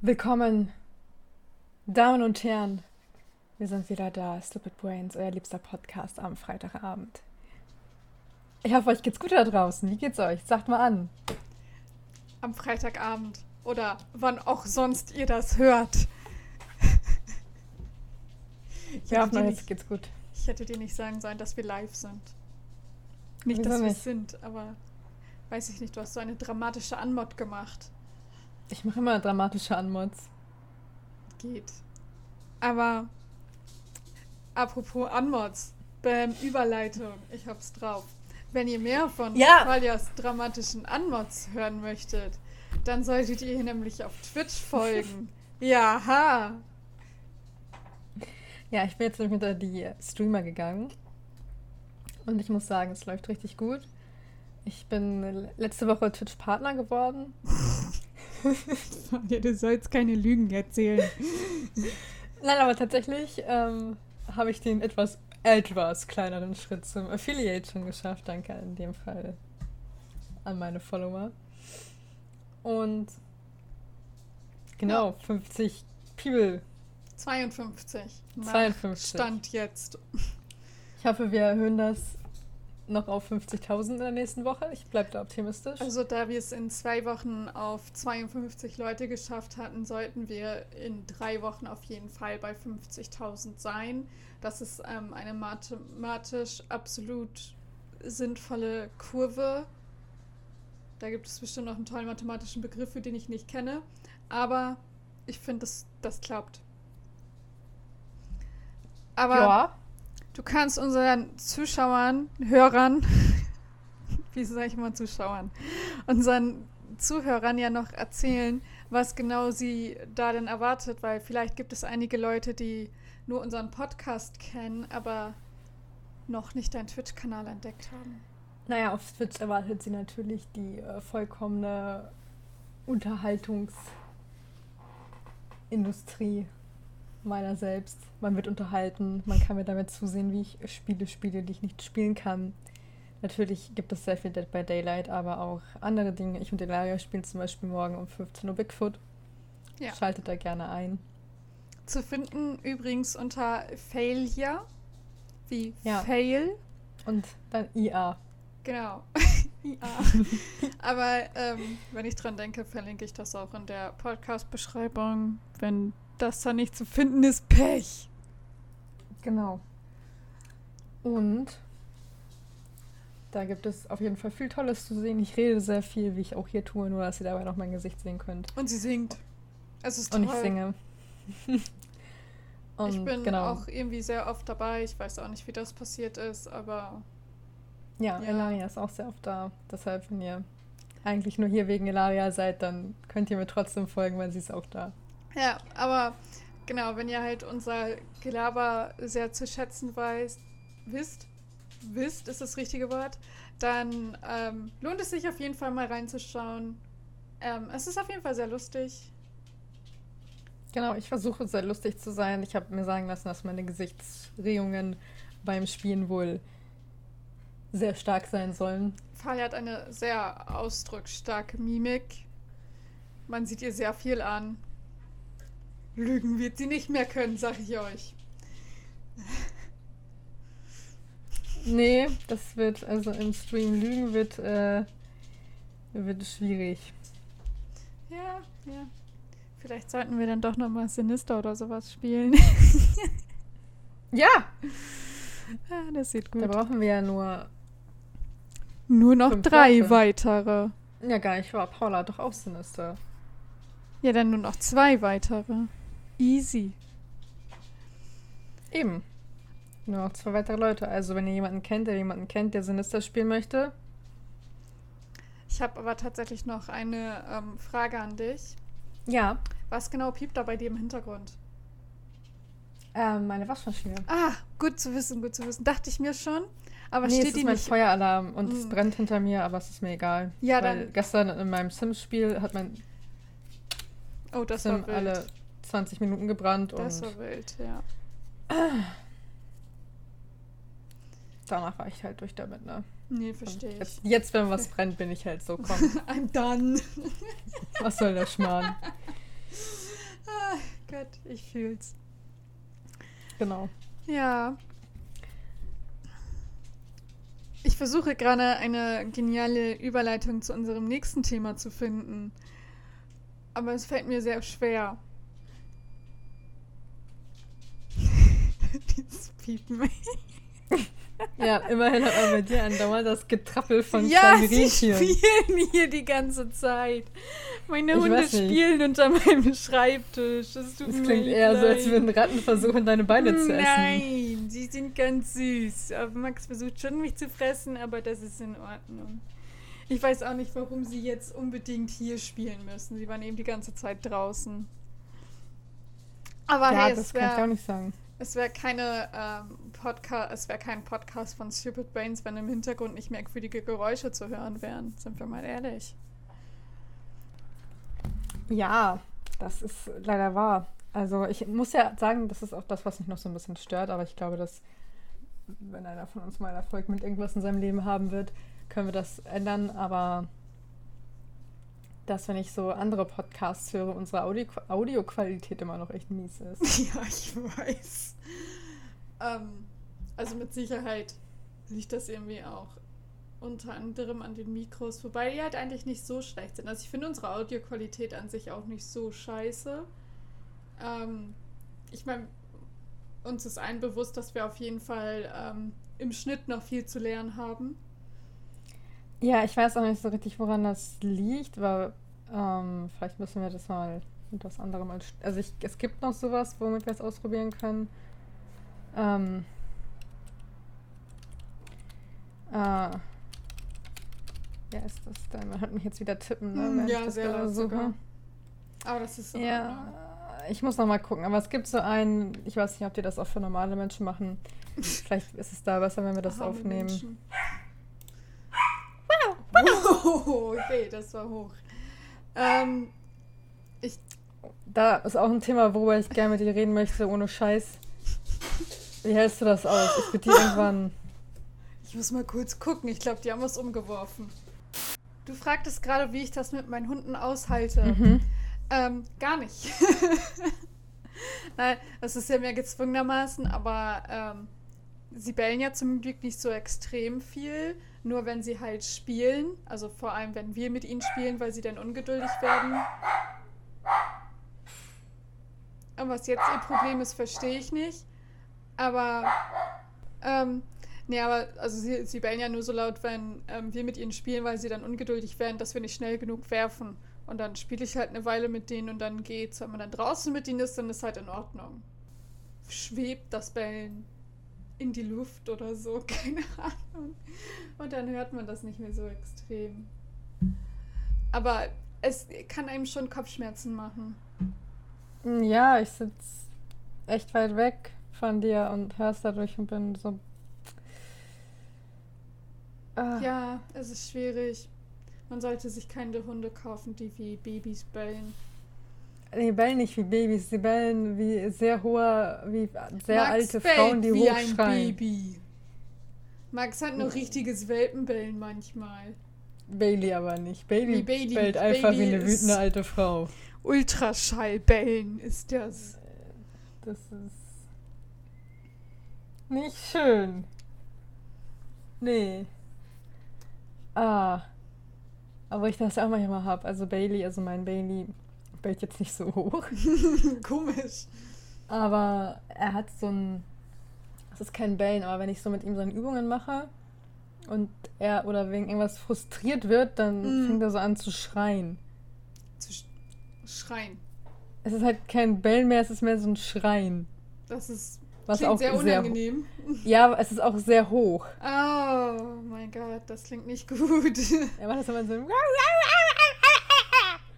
Willkommen, Damen und Herren. Wir sind wieder da, Stupid Brains, euer liebster Podcast am Freitagabend. Ich hoffe, euch geht's gut da draußen. Wie geht's euch? Sagt mal an. Am Freitagabend oder wann auch sonst ihr das hört. Ich hoffe, jetzt nicht, geht's gut. Ich hätte dir nicht sagen sollen, dass wir live sind. Nicht, Wieso dass wir es sind, aber weiß ich nicht, du hast so eine dramatische Anmod gemacht. Ich mache immer dramatische Anmods. Geht. Aber apropos Anmods, Bam, Überleitung, ich hab's drauf. Wenn ihr mehr von ja. Talias dramatischen Anmods hören möchtet, dann solltet ihr nämlich auf Twitch folgen. Jaha. Ja, ich bin jetzt hinter die Streamer gegangen. Und ich muss sagen, es läuft richtig gut. Ich bin letzte Woche Twitch-Partner geworden. ja, du sollst keine Lügen erzählen. Nein, aber tatsächlich ähm, habe ich den etwas, etwas kleineren Schritt zum Affiliate schon geschafft. Danke in dem Fall an meine Follower. Und genau, ja. 50 People. 52. 52. Stand jetzt. Ich hoffe, wir erhöhen das noch auf 50.000 in der nächsten Woche. Ich bleibe da optimistisch. Also da wir es in zwei Wochen auf 52 Leute geschafft hatten, sollten wir in drei Wochen auf jeden Fall bei 50.000 sein. Das ist ähm, eine mathematisch absolut sinnvolle Kurve. Da gibt es bestimmt noch einen tollen mathematischen Begriff, für den ich nicht kenne. Aber ich finde, das, das klappt. Aber ja. Du kannst unseren Zuschauern, Hörern, wie sage ich mal Zuschauern, unseren Zuhörern ja noch erzählen, was genau sie da denn erwartet, weil vielleicht gibt es einige Leute, die nur unseren Podcast kennen, aber noch nicht deinen Twitch-Kanal entdeckt haben. Naja, auf Twitch erwartet sie natürlich die äh, vollkommene Unterhaltungsindustrie meiner selbst. Man wird unterhalten, man kann mir damit zusehen, wie ich Spiele spiele, die ich nicht spielen kann. Natürlich gibt es sehr viel Dead by Daylight, aber auch andere Dinge. Ich und Elaria spielen zum Beispiel morgen um 15 Uhr Bigfoot. Ja. Schaltet da gerne ein. Zu finden übrigens unter Failure, wie ja. Fail. Und dann IA. Genau. IA. aber ähm, wenn ich dran denke, verlinke ich das auch in der Podcast-Beschreibung, wenn das da nicht zu finden ist, Pech. Genau. Und da gibt es auf jeden Fall viel Tolles zu sehen. Ich rede sehr viel, wie ich auch hier tue, nur dass ihr dabei noch mein Gesicht sehen könnt. Und sie singt. Es ist toll. Und ich singe. Und ich bin genau. auch irgendwie sehr oft dabei. Ich weiß auch nicht, wie das passiert ist, aber. Ja, ja. Elaria ist auch sehr oft da. Deshalb, wenn ihr eigentlich nur hier wegen Elaria seid, dann könnt ihr mir trotzdem folgen, weil sie ist auch da. Ja, aber genau, wenn ihr halt unser Gelaber sehr zu schätzen weiß, wisst, wisst ist das richtige Wort, dann ähm, lohnt es sich auf jeden Fall mal reinzuschauen. Ähm, es ist auf jeden Fall sehr lustig. Genau, ich versuche sehr lustig zu sein. Ich habe mir sagen lassen, dass meine Gesichtsregungen beim Spielen wohl sehr stark sein sollen. Fali hat eine sehr ausdrucksstarke Mimik. Man sieht ihr sehr viel an. Lügen wird sie nicht mehr können, sag ich euch. Nee, das wird, also im Stream Lügen wird, äh, wird schwierig. Ja, ja. Vielleicht sollten wir dann doch nochmal Sinister oder sowas spielen. ja! Ja, das sieht gut. Da brauchen wir ja nur. Nur noch drei Worte. weitere. Ja, gar nicht wahr. Paula hat doch auch Sinister. Ja, dann nur noch zwei weitere. Easy. Eben. Nur noch zwei weitere Leute. Also, wenn ihr jemanden kennt, der jemanden kennt, der Sinister spielen möchte. Ich habe aber tatsächlich noch eine ähm, Frage an dich. Ja. Was genau piept da bei dir im Hintergrund? Ähm, meine Waschmaschine. Ah, gut zu wissen, gut zu wissen. Dachte ich mir schon. Aber nee, steht es die ist mein nicht? Feueralarm und mm. es brennt hinter mir, aber es ist mir egal. Ja, Weil dann. Gestern in meinem Sims-Spiel hat mein oh, das Sim war wild. alle 20 Minuten gebrannt. Das war wild, ja. Danach war ich halt durch damit, ne? Nee, verstehe ich. Jetzt, jetzt, wenn was brennt, bin ich halt so, komm. I'm done. was soll der Schmarrn? Gott, ich fühl's. Genau. Ja. Ich versuche gerade eine geniale Überleitung zu unserem nächsten Thema zu finden. Aber es fällt mir sehr schwer. Dieses Piepen. Ja, immerhin hat man bei dir andauernd das Getrappel von ja, kleinen sie Rentieren. spielen hier die ganze Zeit. Meine Ich Hunde spielen unter meinem Schreibtisch. Das tut Das mir klingt eher so, als leid. würden Ratten versuchen, deine Beine zu essen. Nein, sie sind ganz süß. Max versucht schon, mich zu fressen, aber das ist in Ordnung. Ich weiß auch nicht, warum sie jetzt unbedingt hier spielen müssen. Sie waren eben die ganze Zeit draußen. Aber Ja, hey, das kann ich auch nicht sagen. Es wär keine ähm, Podcast, es wäre kein Podcast von Stupid Brains, wenn im Hintergrund nicht merkwürdige Geräusche zu hören wären. Sind wir mal ehrlich. Ja, das ist leider wahr. Also ich muss ja sagen, das ist auch das, was mich noch so ein bisschen stört, aber ich glaube, dass wenn einer von uns mal Erfolg mit irgendwas in seinem Leben haben wird, können wir das ändern, aber dass wenn ich so andere Podcasts höre, unsere Audio Audioqualität immer noch echt mies ist. Ja, ich weiß. Ähm, also mit Sicherheit liegt das irgendwie auch unter anderem an den Mikros, wobei die halt eigentlich nicht so schlecht sind. Also ich finde unsere Audioqualität an sich auch nicht so scheiße. Ähm, ich meine, uns ist allen bewusst, dass wir auf jeden Fall ähm, im Schnitt noch viel zu lernen haben. Ja, ich weiß auch nicht so richtig, woran das liegt, weil ähm, vielleicht müssen wir das mal mit was anderem als. Also ich, es gibt noch sowas, womit wir es ausprobieren können. Ähm, äh, wer ist das denn? Man hört mich jetzt wieder tippen, ne? Ich ja, das sehr laut sogar. Aber das ist Ordnung. Ja, ich muss noch mal gucken. Aber es gibt so einen, ich weiß nicht, ob die das auch für normale Menschen machen. Vielleicht ist es da besser, wenn wir das Arme aufnehmen. Menschen. Wow, okay, das war hoch. Ähm, Da ist auch ein Thema, worüber ich gerne mit dir reden möchte, ohne Scheiß. Wie hältst du das aus? Ich dir irgendwann. ich muss mal kurz gucken. Ich glaube, die haben was umgeworfen. Du fragtest gerade, wie ich das mit meinen Hunden aushalte. Mhm. Ähm, gar nicht. Nein, das ist ja mehr gezwungenermaßen, aber ähm, sie bellen ja zum Glück nicht so extrem viel. Nur wenn sie halt spielen, also vor allem wenn wir mit ihnen spielen, weil sie dann ungeduldig werden. Und was jetzt ihr Problem ist, verstehe ich nicht. Aber, ähm, nee, aber, also sie, sie bellen ja nur so laut, wenn ähm, wir mit ihnen spielen, weil sie dann ungeduldig werden, dass wir nicht schnell genug werfen. Und dann spiele ich halt eine Weile mit denen und dann geht's. Wenn man dann draußen mit ihnen ist, dann ist halt in Ordnung. Schwebt das Bellen in die Luft oder so, keine Ahnung. Und dann hört man das nicht mehr so extrem. Aber es kann einem schon Kopfschmerzen machen. Ja, ich sitze echt weit weg von dir und hörst dadurch und bin so. Ah, Ja, es ist schwierig. Man sollte sich keine Hunde kaufen, die wie Babys bellen. Die bellen nicht wie Babys, sie bellen wie sehr hohe, wie sehr Max alte bellt Frauen, die wie ein hochschreien. Baby. Max hat nur richtiges Welpenbellen manchmal. Bailey aber nicht. Bailey, Nee, Bailey bellt einfach Bailey wie eine wütende alte Frau. Ultraschallbellen ist das. Das ist nicht schön. Nee. Ah. Aber ich das auch manchmal habe. Also Bailey, also mein Bailey, bellt jetzt nicht so hoch. Komisch. Aber er hat so ein. Es ist kein Bellen, aber wenn ich so mit ihm seine Übungen mache und er oder wegen irgendwas frustriert wird, dann Mm. fängt er so an zu schreien. Zu sch schreien. Es ist halt kein Bellen mehr, es ist mehr so ein Schreien. Das ist Was klingt auch sehr sehr unangenehm. Ja, aber es ist auch sehr hoch. Oh mein Gott, das klingt nicht gut. Er macht das immer so.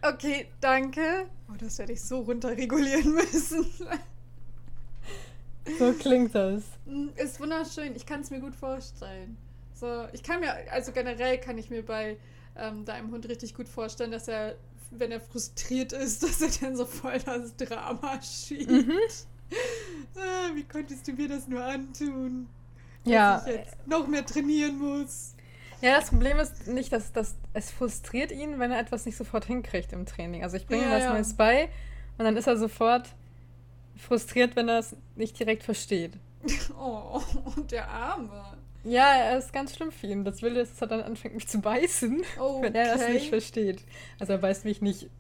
Okay, danke. Oh, das werde ich so runterregulieren müssen. So klingt das. Mm, Ist wunderschön. Ich kann es mir gut vorstellen. So, ich kann mir, also generell kann ich mir bei ähm, deinem Hund richtig gut vorstellen, dass er, wenn er frustriert ist, dass er dann so voll das Drama schiebt. Mhm. Ah, wie konntest du mir das nur antun? Dass Ja. ich jetzt noch mehr trainieren muss. Ja, das Problem ist nicht, dass, dass es frustriert ihn, wenn er etwas nicht sofort hinkriegt im Training. Also ich bringe ihm Ja, was ja. Neues bei und dann ist er sofort frustriert, wenn er es nicht direkt versteht. Oh, und der Arme. Ja, er ist ganz schlimm für ihn. Das will ist, dass er dann anfängt, mich zu beißen, Okay. wenn er das nicht versteht. Also er beißt mich nicht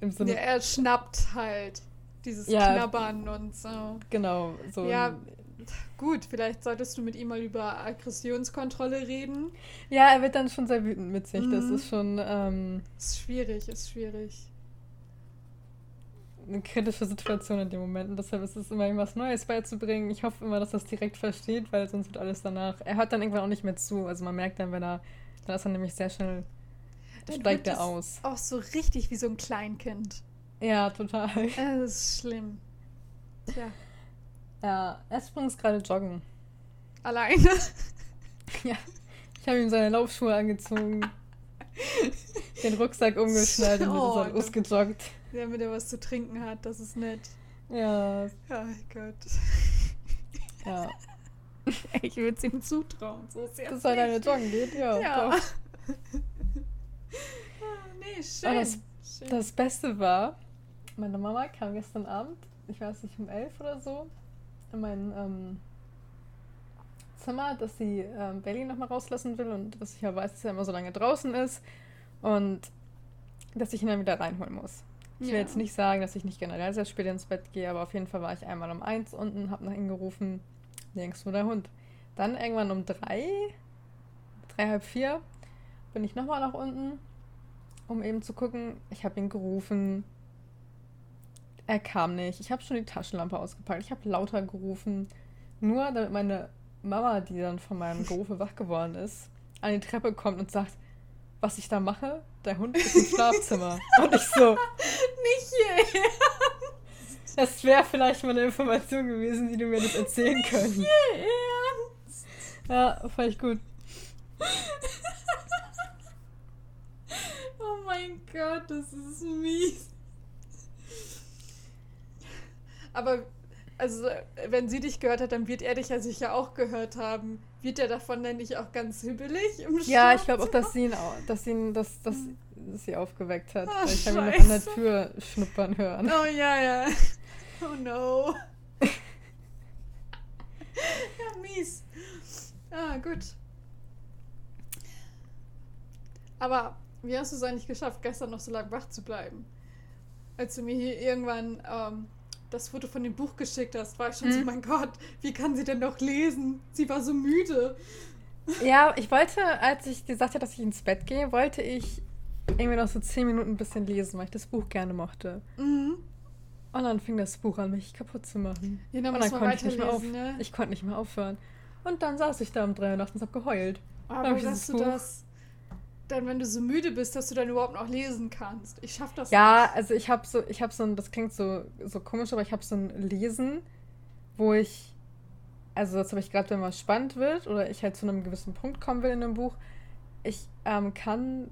im Sinne. Ja, er schnappt halt dieses Ja. Knabbern und so. Genau, so. Ja. Gut, vielleicht solltest du mit ihm mal über Aggressionskontrolle reden. ja, er wird dann schon sehr wütend mit sich. Das Mhm. ist schon ähm, Ist schwierig, ist schwierig. eine kritische Situation in dem Moment. Und deshalb ist es immer irgendwas Neues beizubringen. Ich hoffe immer, dass er es direkt versteht, weil sonst wird alles danach. Er hört dann irgendwann auch nicht mehr zu. Also man merkt dann, wenn er. Dann ist er nämlich sehr schnell. Dann steigt er aus. Auch so richtig wie so ein Kleinkind. Ja, total. Das ist schlimm. Tja, Ja, er ist übrigens gerade joggen. alleine. Ja. Ich habe ihm seine Laufschuhe angezogen, den Rucksack umgeschnallt und Oh, ist dann losgejoggt. Damit er was zu trinken hat, das ist nett. Ja, Oh Gott. ja. Ich würde es ihm zutrauen. So ist Dass er deine joggen geht, ja. Ja. Doch. Ah, nee, schön. Aber das- schön. Das Beste war, meine Mama kam gestern Abend, ich weiß nicht, um elf oder so, in mein ähm, Zimmer, dass sie ähm, Bailey nochmal rauslassen will und dass ich ja weiß, dass er immer so lange draußen ist und dass ich ihn dann wieder reinholen muss. Ich will Ja. jetzt nicht sagen, dass ich nicht generell sehr spät ins Bett gehe, aber auf jeden Fall war ich einmal um eins unten, hab nach ihm gerufen, nirgends wo der Hund. Dann irgendwann um drei, drei, halb vier, bin ich nochmal nach unten, um eben zu gucken. Ich habe ihn gerufen. Er kam nicht. Ich habe schon die Taschenlampe ausgepackt. Ich habe lauter gerufen. Nur damit meine Mama, die dann von meinem Gerufe wach geworden ist, an die Treppe kommt und sagt, was ich da mache. Der Hund ist im Schlafzimmer. Und ich so, Nicht hier. das wäre vielleicht mal eine Information gewesen, die du mir das erzählen können. Ernst. Ja, fand ich gut. Oh mein Gott, das ist mies. Aber, also, wenn sie dich gehört hat, dann wird er dich ja sicher auch gehört haben. Wird er davon denn nicht auch ganz hibbelig im Ja, ich glaube auch, dass sie ihn, dass sie, ihn, dass, dass sie aufgeweckt hat. Ah, Weil ich habe ihn noch an der. Tür schnuppern hören. Oh ja, ja. Oh no. ja, mies. Ah, gut. Aber wie hast du es eigentlich geschafft, gestern noch so lange wach zu bleiben? Als du mir hier irgendwann ähm, das Foto von dem Buch geschickt hast, war ich schon so, Hm. mein Gott, wie kann sie denn noch lesen? Sie war so müde. Ja, ich wollte, als ich gesagt habe, dass ich ins Bett gehe, wollte ich irgendwie noch so zehn Minuten ein bisschen lesen, weil ich das Buch gerne mochte. Mhm. Und dann fing das Buch an, mich kaputt zu machen. Ja, dann Und dann konnte ich nicht mehr auf. ne? Ich konnte nicht mehr aufhören. Und dann saß ich da um drei Uhr nachts und hab geheult. Aber dass du Buch- das, dann wenn du so müde bist, dass du dann überhaupt noch lesen kannst. Ich schaff das Ja, also ich habe so, ich habe so ein, das klingt so, so komisch, aber ich habe so ein Lesen, wo ich, also das habe ich gerade, wenn was spannend wird oder ich halt zu einem gewissen Punkt kommen will in einem Buch, ich ähm, kann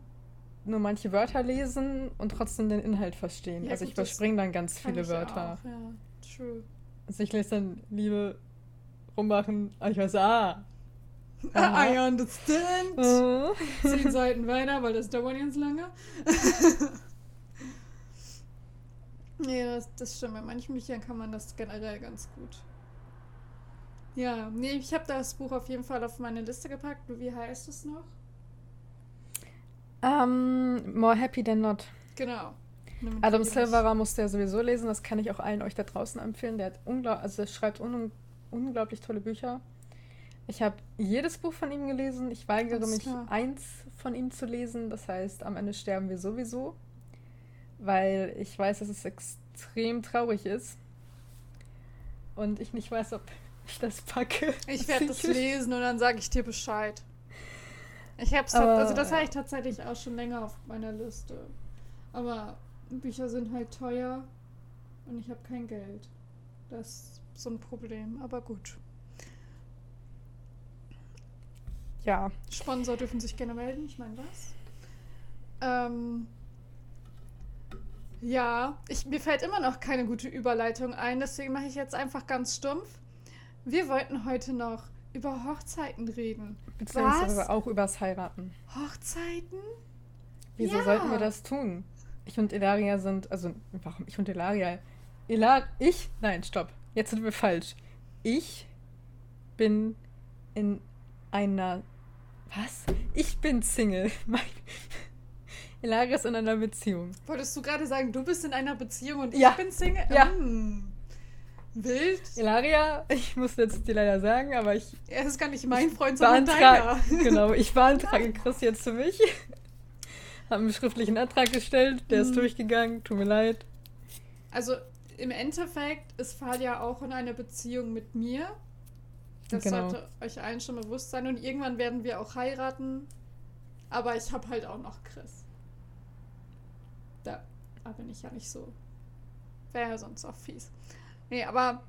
nur manche Wörter lesen und trotzdem den Inhalt verstehen. Ja, also ich gut, das überspringe dann ganz viele ich Wörter. Auch, ja, true. Also ich lese dann Liebe rummachen, aber ich weiß, ah. I understand. Äh. Zehn Seiten weiter, weil das dauert jetzt lange. nee, das, das stimmt. Bei manchen Büchern kann man das generell ganz gut. Ja, nee, ich habe das Buch auf jeden Fall auf meine Liste gepackt. Wie heißt es noch? Ähm, more happy than not. Genau. Adam Silverer musste ja sowieso lesen, das kann ich auch allen euch da draußen empfehlen. Der hat unglaublich, also der schreibt un unglaublich tolle Bücher. Ich habe jedes Buch von ihm gelesen. Ich weigere mich, eins von ihm zu lesen. Das heißt, am Ende sterben wir sowieso. Weil ich weiß, dass es extrem traurig ist. Und ich nicht weiß, ob ich das packe. Ich werde das lesen und dann sage ich dir Bescheid. Ich hab's Aber, also das habe ich tatsächlich auch schon länger auf meiner Liste. Aber Bücher sind halt teuer und ich habe kein Geld. Das ist so ein Problem, aber gut. Ja. Sponsor dürfen sich gerne melden, ich meine was. Ähm, ja, ich, mir fällt immer noch keine gute Überleitung ein, deswegen mache ich jetzt einfach ganz stumpf. Wir wollten heute noch über Hochzeiten reden. Beziehungsweise Was? auch übers Heiraten. Hochzeiten? Wieso Ja. sollten wir das tun? Ich und Ilaria sind, also warum ich und Ilaria? Ilar ich? Nein, stopp. Jetzt sind wir falsch. Ich bin in einer. Was? Ich bin Single. Mein Ilaria ist in einer Beziehung. Wolltest du gerade sagen, du bist in einer Beziehung und Ja. ich bin Single? Ja. Hm. Wild. Ilaria, ich muss jetzt dir leider sagen, aber ich Er ist gar nicht mein Freund, sondern deiner. Genau, ich beantrage Chris jetzt für mich. Habe einen schriftlichen Antrag gestellt, der ist Mhm. durchgegangen, tut mir leid. Also im Endeffekt ist Falia auch in einer Beziehung mit mir. Das Genau. sollte euch allen schon bewusst sein. Und irgendwann werden wir auch heiraten. Aber ich habe halt auch noch Chris. Da, da bin ich ja nicht so. Wäre ja sonst auch fies. Nee, aber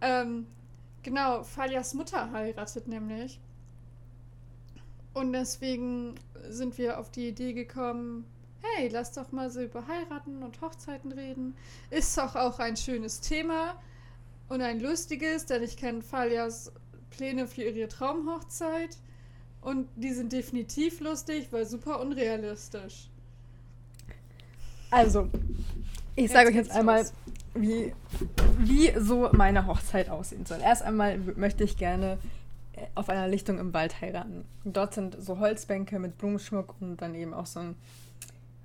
ähm, genau, Falias Mutter heiratet nämlich. Und deswegen sind wir auf die Idee gekommen, hey, lass doch mal so über Heiraten und Hochzeiten reden. Ist doch auch ein schönes Thema und ein lustiges, denn ich kenne Falias Pläne für ihre Traumhochzeit. Und die sind definitiv lustig, weil super unrealistisch. Also, ich sage euch jetzt einmal, los. wie, wie so meine Hochzeit aussehen soll. Erst einmal möchte ich gerne äh, auf einer Lichtung im Wald heiraten. Dort sind so Holzbänke mit Blumenschmuck und dann eben auch so ein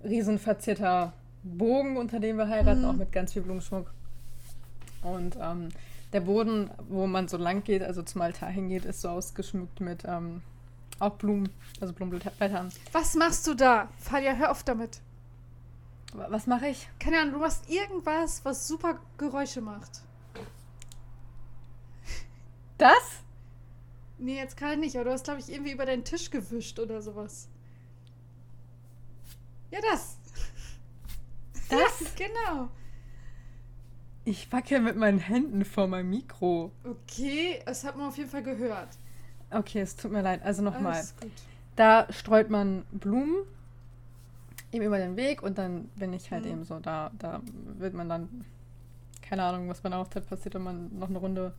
riesen verzierter Bogen, unter dem wir heiraten, Mhm. auch mit ganz viel Blumenschmuck. Und ähm, der Boden, wo man so lang geht, also zum Altar hingeht, ist so ausgeschmückt mit ähm, auch Blumen, also Blumenblättern. Was machst du da? Falia, hör auf damit. Wa- Was mache ich? Keine Ahnung, du machst irgendwas, was super Geräusche macht. Das? Nee, jetzt gerade nicht, aber du hast, glaube ich, irgendwie über deinen Tisch gewischt oder sowas. Ja, das. Das? Genau. Ich wackel mit meinen Händen vor meinem Mikro. Okay, das hat man auf jeden Fall gehört. Okay, es tut mir leid. Also nochmal. Da streut man Blumen eben über den Weg und dann bin ich halt Mhm. eben so, da, da wird man dann, keine Ahnung, was bei einer Hochzeit passiert, wenn man noch eine Runde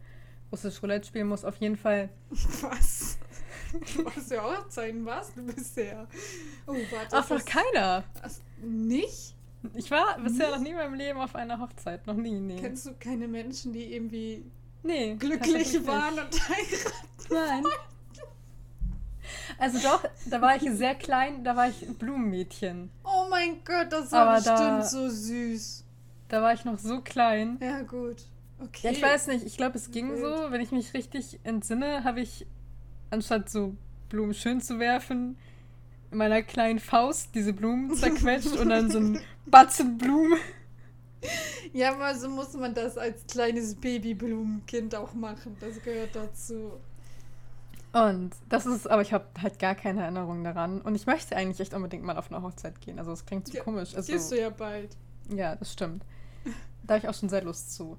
russisch Roulette spielen muss. Auf jeden Fall. Was? Du machst ja Hochzeiten, was? Du bist ja. Oh, warte. Ach, noch keiner. das- Nicht? Ich war bisher noch nie in meinem Leben auf einer Hochzeit. Noch nie, nee. Kennst du keine Menschen, die irgendwie nee. glücklich waren nicht. und heiraten? Nein. Also doch, da war ich sehr klein, da war ich ein Blumenmädchen. Oh mein Gott, das war bestimmt da- so süß. Da war ich noch so klein. Ja, gut. Okay. Ja, ich weiß nicht, ich glaube, es ging Wild. so. Wenn ich mich richtig entsinne, habe ich, anstatt so Blumen schön zu werfen, in meiner kleinen Faust diese Blumen zerquetscht und dann so ein Batzen Blumen. Ja, aber so muss man das als kleines Babyblumenkind auch machen. Das gehört dazu. Und das ist, aber ich habe halt gar keine Erinnerung daran. Und ich möchte eigentlich echt unbedingt mal auf eine Hochzeit gehen. Also es klingt so Ja, komisch. Also, Gehst du ja bald. Ja, das stimmt. Da habe ich auch schon sehr Lust zu.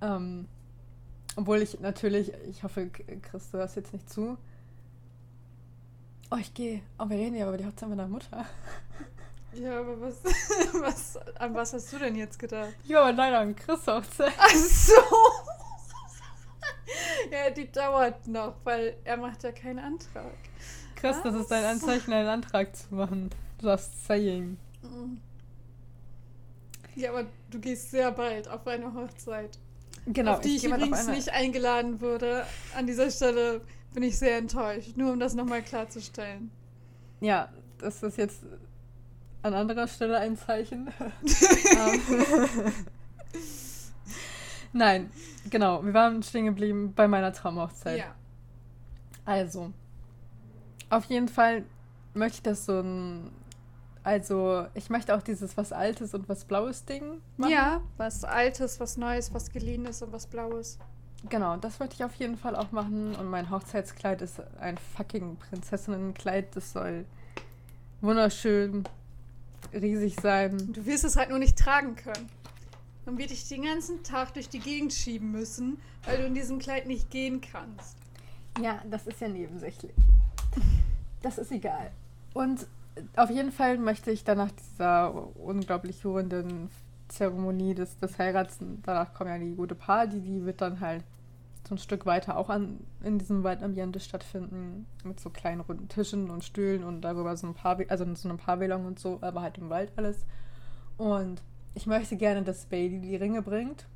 Ähm, obwohl ich natürlich, ich hoffe, K- Chris, du hörst jetzt nicht zu. Oh, ich gehe. Oh, wir reden ja über die Hochzeit meiner Mutter. Ja, aber was, was, an was hast du denn jetzt gedacht? Ja, aber leider an Chris Hochzeit. Ach so. ja, die dauert noch, weil er macht ja keinen Antrag. Chris, das ist dein Was? Anzeichen, einen Antrag zu machen. Just saying. Mhm. Ja, aber du gehst sehr bald auf eine Hochzeit. Genau, auf die ich, mal übrigens nicht eingeladen wurde. An dieser Stelle bin ich sehr enttäuscht. Nur um das nochmal klarzustellen. Ja, das ist jetzt an anderer Stelle ein Zeichen. Ähm, Nein, genau. Wir waren stehen geblieben bei meiner Traumhochzeit. Ja. Also, auf jeden Fall möchte ich das so ein. Also, ich möchte auch dieses was Altes und was Blaues Ding machen. Ja, was Altes, was Neues, was Geliehenes und was Blaues. Genau, das möchte ich auf jeden Fall auch machen. Und mein Hochzeitskleid ist ein fucking Prinzessinnenkleid. Das soll wunderschön riesig sein. Du wirst es halt nur nicht tragen können. Dann wird dich den ganzen Tag durch die Gegend schieben müssen, weil du in diesem Kleid nicht gehen kannst. Ja, das ist ja nebensächlich. Das ist egal. Und auf jeden Fall möchte ich dann nach dieser unglaublich rührenden Zeremonie des, des Heirats, danach kommt ja die gute Party, die wird dann halt so ein Stück weiter auch an, in diesem Waldambiente stattfinden, mit so kleinen runden Tischen und Stühlen und darüber so ein paar, also so eine Pavillon und so, aber halt im Wald alles. Und ich möchte gerne, dass Bailey die Ringe bringt.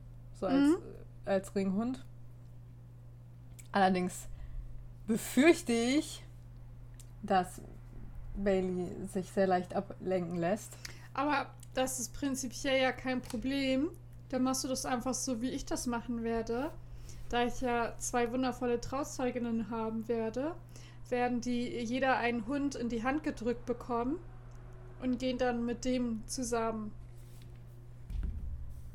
So als, Mhm. als Ringhund. Allerdings befürchte ich, dass Bailey sich sehr leicht ablenken lässt. Aber das ist prinzipiell ja kein Problem. Dann machst du das einfach so, wie ich das machen werde. Da ich ja zwei wundervolle Trauzeuginnen haben werde, werden die jeder einen Hund in die Hand gedrückt bekommen und gehen dann mit dem zusammen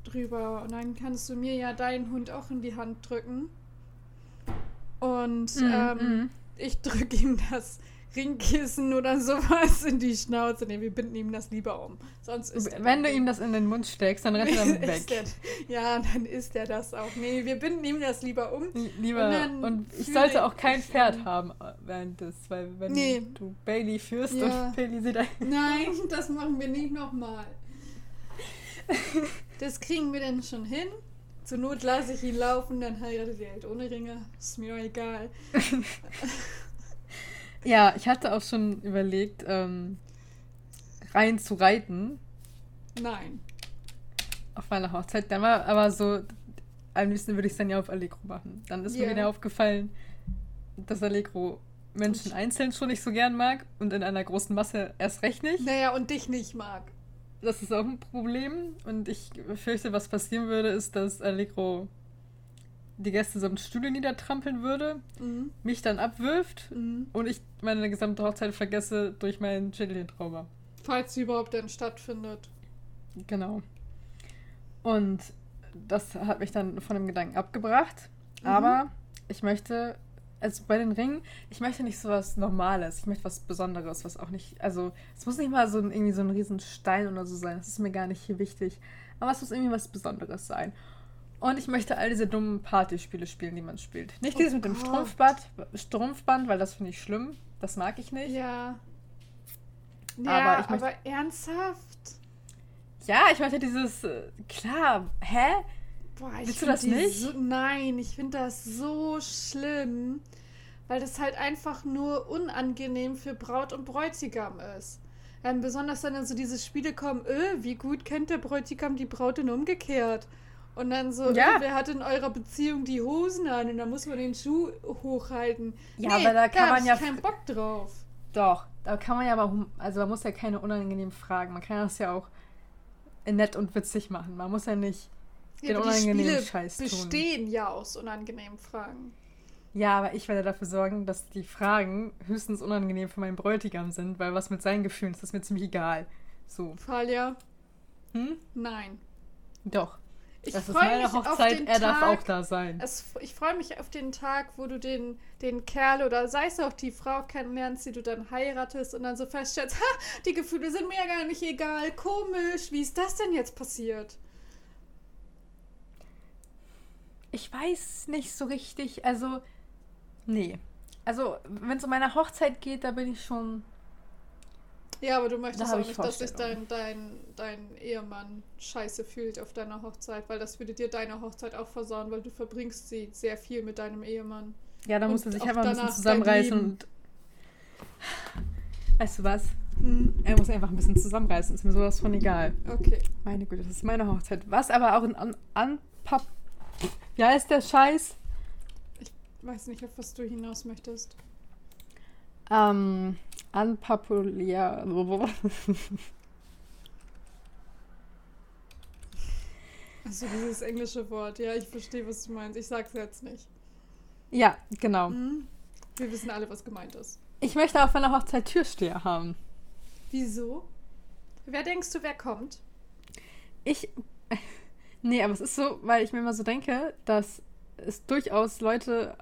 drüber. Und dann kannst du mir ja deinen Hund auch in die Hand drücken. Und ähm, Mhm. ich drücke ihm das Ringkissen oder sowas in die Schnauze. Nee, wir binden ihm das lieber um. Sonst ist Wenn du dann- ihm das in den Mund steckst, dann rennt er weg. er- ja, dann ist er das auch. Nee, wir binden ihm das lieber um. Lieber. Und dann Und, ich sollte auch kein Pferd haben äh, während des, weil wenn Nee. du Bailey führst Ja. und Bailey sieht ein. Nein, das machen wir nicht nochmal. Das kriegen wir dann schon hin. Zur Not lasse ich ihn laufen, dann heiratet er halt ohne Ringe. Ist mir egal. Ja, ich hatte auch schon überlegt, ähm, rein zu reiten Nein. auf meiner Hochzeit. Dann war aber so, am liebsten würde ich es dann ja auf Allegro machen. Dann ist Ja. mir wieder aufgefallen, dass Allegro Menschen Und- einzeln schon nicht so gern mag und in einer großen Masse erst recht nicht. Naja, und dich nicht mag. Das ist auch ein Problem. Und ich fürchte, was passieren würde, ist, dass Allegro die Gäste samt Stühle niedertrampeln würde, Mhm. mich dann abwirft Mhm. und ich meine gesamte Hochzeit vergesse durch meinen Schädelchentrauma. Falls sie überhaupt dann stattfindet. Genau. Und das hat mich dann von dem Gedanken abgebracht. Mhm. Aber ich möchte, also bei den Ringen, ich möchte nicht so was Normales. Ich möchte was Besonderes, was auch nicht, also es muss nicht mal so ein, irgendwie so ein Riesenstein oder so sein. Das ist mir gar nicht hier wichtig. Aber es muss irgendwie was Besonderes sein. Und ich möchte all diese dummen Partyspiele spielen, die man spielt. Nicht Oh dieses mit dem. Strumpfband, Strumpfband, weil das finde ich schlimm. Das mag ich nicht. Ja. Aber Ja, ich möchte- aber ernsthaft? Ja, ich möchte dieses, äh, klar, hä? Boah, ich Willst du das nicht? So, nein, ich finde das so schlimm, weil das halt einfach nur unangenehm für Braut und Bräutigam ist. Ähm, besonders wenn dann so diese Spiele kommen, äh, wie gut kennt der Bräutigam die Braut denn umgekehrt? Und dann so, Ja. wer hat in eurer Beziehung die Hosen an? Und dann muss man den Schuh hochhalten. Ja, aber da kann hab man ja- keinen Bock drauf. Doch, da kann man ja aber, also man muss ja keine unangenehmen Fragen. Man kann das ja auch nett und witzig machen. Man muss ja nicht. Den aber die unangenehmen Spiele Scheiß tun. bestehen ja aus unangenehmen Fragen. Ja, aber ich werde dafür sorgen, dass die Fragen höchstens unangenehm für meinen Bräutigam sind, weil was mit seinen Gefühlen ist, ist mir ziemlich egal. So. Falia, Hm? nein. Doch. Ich das ist freue meine mich auf Hochzeit, den er darf Tag, auch da sein. Es, ich freue mich auf den Tag, wo du den, den Kerl oder sei es auch die Frau kennenlernst, die du dann heiratest und dann so feststellst, ha, die Gefühle sind mir ja gar nicht egal, komisch, wie ist das denn jetzt passiert? Ich weiß nicht so richtig, also. Nee. Also, wenn es um meine Hochzeit geht, da bin ich schon. Ja, aber du möchtest auch ich nicht, dass sich dein, dein, dein Ehemann scheiße fühlt auf deiner Hochzeit, weil das würde dir deine Hochzeit auch versauen, weil du verbringst sie sehr viel mit deinem Ehemann. Ja, da muss er sich einfach ein bisschen zusammenreißen und. Weißt du was? Hm, Er muss einfach ein bisschen zusammenreißen. Ist mir sowas von egal. okay. Meine Güte, das ist meine Hochzeit. Was aber auch ein An Anpap. Wie heißt der Scheiß? Weiß nicht, auf was du hinaus möchtest. Ähm. Unpopular. Also dieses englische Wort, ja, ich verstehe, was du meinst. Ich sag's jetzt nicht. ja, genau. Hm? Wir wissen alle, was gemeint ist. Ich möchte auf meiner Hochzeit Türsteher haben. Wieso? Wer denkst du, wer kommt? Ich. Nee, aber es ist so, weil ich mir immer so denke, dass es durchaus Leute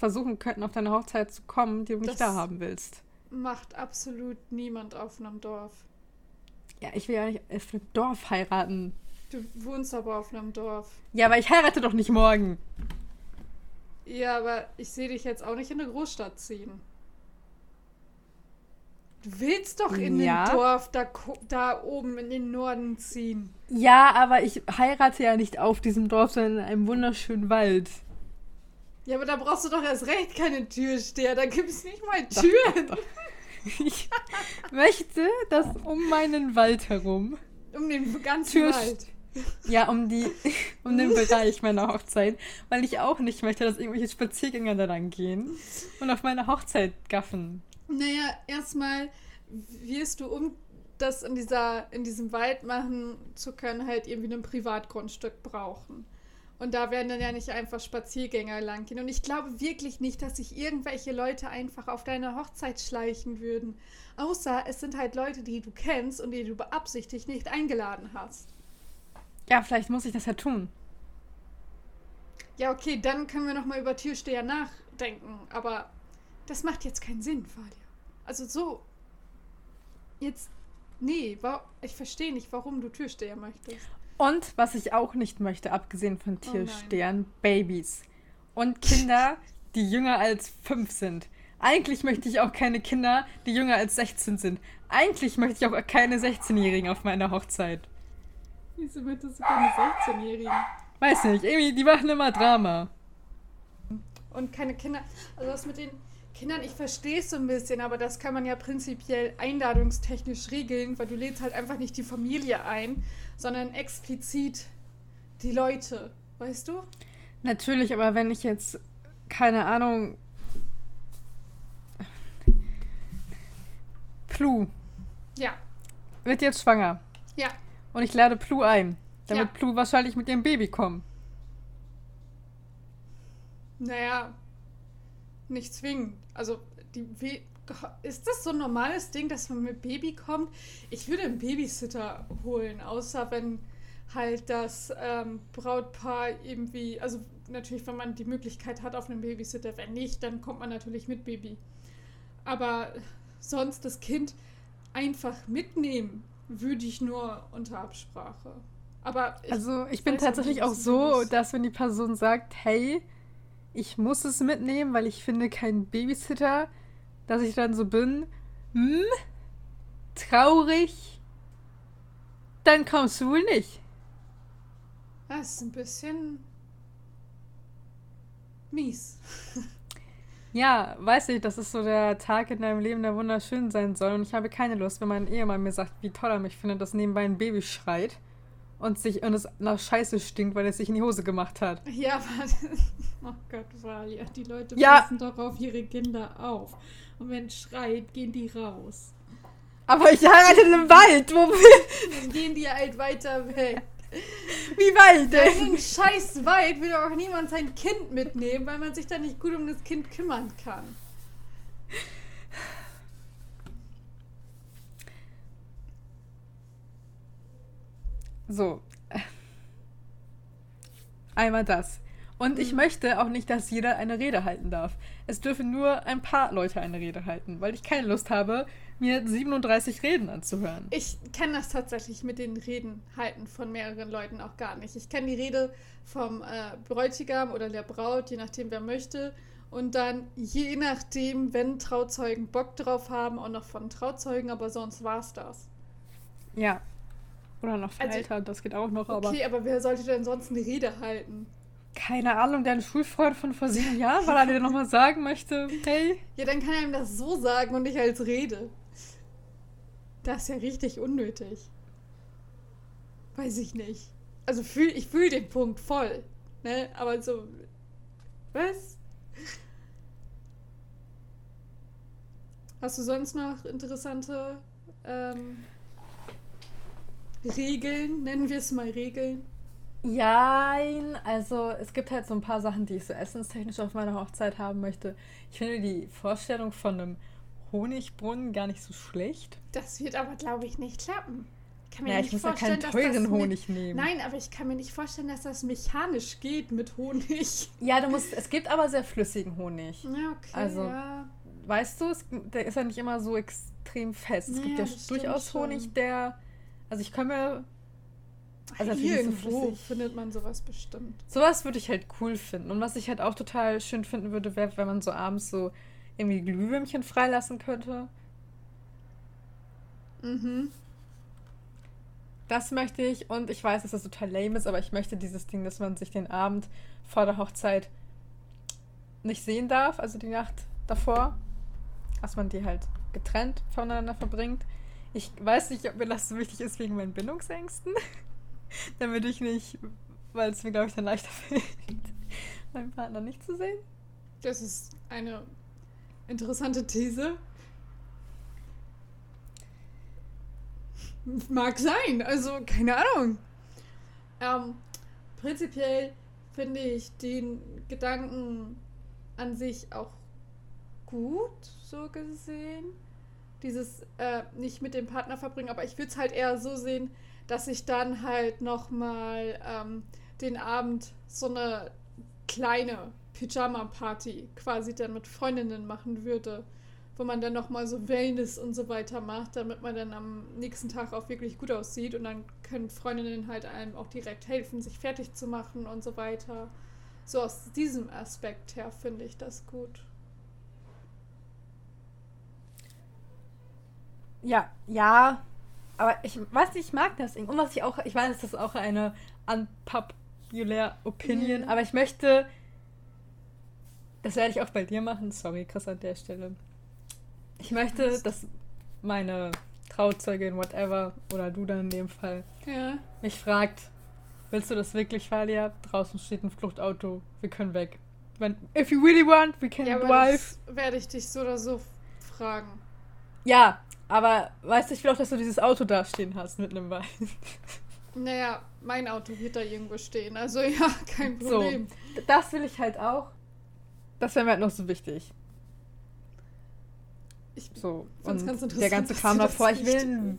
versuchen könnten, auf deine Hochzeit zu kommen, die du nicht Das- da haben willst. Macht absolut niemand auf einem Dorf. Ja, ich will ja nicht auf einem Dorf heiraten. Du wohnst aber auf einem Dorf. Ja, aber ich heirate doch nicht morgen. Ja, aber ich sehe dich jetzt auch nicht in eine Großstadt ziehen. Du willst doch in Ja. ein Dorf da, da oben in den Norden ziehen. Ja, aber ich heirate ja nicht auf diesem Dorf, sondern in einem wunderschönen Wald. Ja, aber da brauchst du doch erst recht keine Türsteher. Da gibt es nicht mal Doch, Türen. doch, doch. Ich möchte, dass um meinen Wald herum Um den ganzen Tür- Wald. Ja, um die, um den Bereich meiner Hochzeit, weil ich auch nicht möchte, dass irgendwelche Spaziergänger da lang gehen und auf meine Hochzeit gaffen. Naja, erstmal wirst du, um das in, dieser, in diesem Wald machen zu können, halt irgendwie ein Privatgrundstück brauchen. Und da werden dann ja nicht einfach Spaziergänger lang gehen. Und ich glaube wirklich nicht, dass sich irgendwelche Leute einfach auf deine Hochzeit schleichen würden. Außer es sind halt Leute, die du kennst und die du beabsichtigt nicht eingeladen hast. Ja, vielleicht muss ich das ja tun. Ja, okay, dann können wir nochmal über Türsteher nachdenken. Aber das macht jetzt keinen Sinn, Fadia. Also so. Jetzt. Nee, ich verstehe nicht, warum du Türsteher möchtest. Und was ich auch nicht möchte, abgesehen von Oh. Tierstern, Babys. Und Kinder, die jünger als fünf sind. Eigentlich möchte ich auch keine Kinder, die jünger als 16 sind. Eigentlich möchte ich auch keine 16-Jährigen auf meiner Hochzeit. Wieso möchtest du keine 16-Jährigen? Weiß nicht, irgendwie, die machen immer Drama. Und keine Kinder. Also das mit den Kindern, ich verstehe es so ein bisschen, aber das kann man ja prinzipiell einladungstechnisch regeln, weil du lädst halt einfach nicht die Familie ein, sondern explizit die Leute. Weißt du? Natürlich, aber wenn ich jetzt, keine Ahnung. Plu Ja. wird jetzt schwanger. Ja. Und ich lade Plu ein. Dann Ja. Plu wahrscheinlich mit ihrem Baby kommen. Naja, nicht zwingend. Also, die We ist das so ein normales Ding, dass man mit Baby kommt? Ich würde einen Babysitter holen, außer wenn halt das ähm, Brautpaar irgendwie, also natürlich, wenn man die Möglichkeit hat auf einen Babysitter, wenn nicht, dann kommt man natürlich mit Baby. Aber sonst das Kind einfach mitnehmen, würde ich nur unter Absprache. Aber ich, Also ich bin tatsächlich auch so, dass wenn die Person sagt, hey, ich muss es mitnehmen, weil ich finde keinen Babysitter, dass ich dann so bin, hm, traurig, dann kommst du wohl nicht. Das ist ein bisschen mies. Ja, weiß ich, das ist so der Tag in deinem Leben, der wunderschön sein soll. Und ich habe keine Lust, wenn mein Ehemann mir sagt, wie toll er mich findet, dass nebenbei ein Baby schreit und sich und es nach Scheiße stinkt, weil es sich in die Hose gemacht hat. Ja, aber. Oh Gott, Valia, die Leute Ja. passen doch auf ihre Kinder auf. Und wenn es schreit, gehen die raus. Aber ich heirate in einem Wald. Wo, Dann gehen die halt weiter weg. wie weit Ja, denn? in einem scheiß Wald will auch niemand sein Kind mitnehmen, weil man sich da nicht gut um das Kind kümmern kann. So. Einmal das. Und ich Mhm. möchte auch nicht, dass jeder eine Rede halten darf. Es dürfen nur ein paar Leute eine Rede halten, weil ich keine Lust habe, mir 37 Reden anzuhören. Ich kenne das tatsächlich mit den Reden halten von mehreren Leuten auch gar nicht. Ich kenne die Rede vom äh, Bräutigam oder der Braut, je nachdem wer möchte. Und dann je nachdem, wenn Trauzeugen Bock drauf haben, auch noch von Trauzeugen, aber sonst war's das. Ja. Oder noch Also- veraltert, das geht auch noch, aber. Okay, aber wer sollte denn sonst eine Rede halten? Keine Ahnung, dein Schulfreund von vor sieben Jahren, weil er dir nochmal sagen möchte, hey. Ja, dann kann er ihm das so sagen und nicht als Rede. Das ist ja richtig unnötig. Weiß ich nicht. Also fühl, ich fühle den Punkt voll. Ne? Aber so. Was? Hast du sonst noch interessante ähm, Regeln? Nennen wir es mal Regeln. Jein, also es gibt halt so ein paar Sachen, die ich so essenstechnisch auf meiner Hochzeit haben möchte. Ich finde die Vorstellung von einem Honigbrunnen gar nicht so schlecht. Das wird aber, glaube ich, nicht klappen. Ich kann mir Ja, nicht ich muss ja vorstellen, keinen dass teuren das mit- Honig nehmen. Nein, aber ich kann mir nicht vorstellen, dass das mechanisch geht mit Honig. Ja, du musst, es gibt aber sehr flüssigen Honig. Ja, okay. Also, ja. Weißt du, es, der ist ja nicht immer so extrem fest. Es gibt Ja, ja das stimmt durchaus schon. Honig, der. Also ich kann mir. Also so Irgendwo findet man sowas bestimmt. Sowas würde ich halt cool finden. Und was ich halt auch total schön finden würde, wäre, wenn man so abends so irgendwie Glühwürmchen freilassen könnte. Mhm. Das möchte ich. Und ich weiß, dass das total lame ist, aber ich möchte dieses Ding, dass man sich den Abend vor der Hochzeit nicht sehen darf, also die Nacht davor. Dass man die halt getrennt voneinander verbringt. Ich weiß nicht, ob mir das so wichtig ist wegen meinen Bindungsängsten. Damit ich nicht, weil es mir, glaube ich, dann leichter fällt, meinen Partner nicht zu sehen. Das ist eine interessante These. Mag sein, also keine Ahnung. Ähm, prinzipiell finde ich den Gedanken an sich auch gut, so gesehen. Dieses äh, nicht mit dem Partner verbringen, aber ich würde es halt eher so sehen, dass ich dann halt nochmal ähm, den Abend so eine kleine Pyjama-Party quasi dann mit Freundinnen machen würde, wo man dann nochmal so Wellness und so weiter macht, damit man dann am nächsten Tag auch wirklich gut aussieht und dann können Freundinnen halt einem auch direkt helfen, sich fertig zu machen und so weiter. So aus diesem Aspekt her finde ich das gut. Ja, ja, aber ich weiß nicht, ich mag das. Und was ich auch, ich weiß, das ist auch eine unpopular Opinion, mhm. aber ich möchte, das werde ich auch bei dir machen, sorry, Chris, an der Stelle. Ich möchte, dass meine Trauzeugin, whatever, oder du dann in dem Fall, ja. mich fragt, willst du das wirklich, Valia? Draußen steht ein Fluchtauto, wir können weg. Wenn, if you really want, we can ja, drive. werde ich dich so oder so fragen. Ja, aber weißt du, ich will auch, dass du dieses Auto da stehen hast mit einem Wein. Naja, mein Auto wird da irgendwo stehen. Also ja, kein Problem. So, das will ich halt auch. Das wäre mir halt noch so wichtig. Ich so, und der ganze Kram davor. Ich will, einen,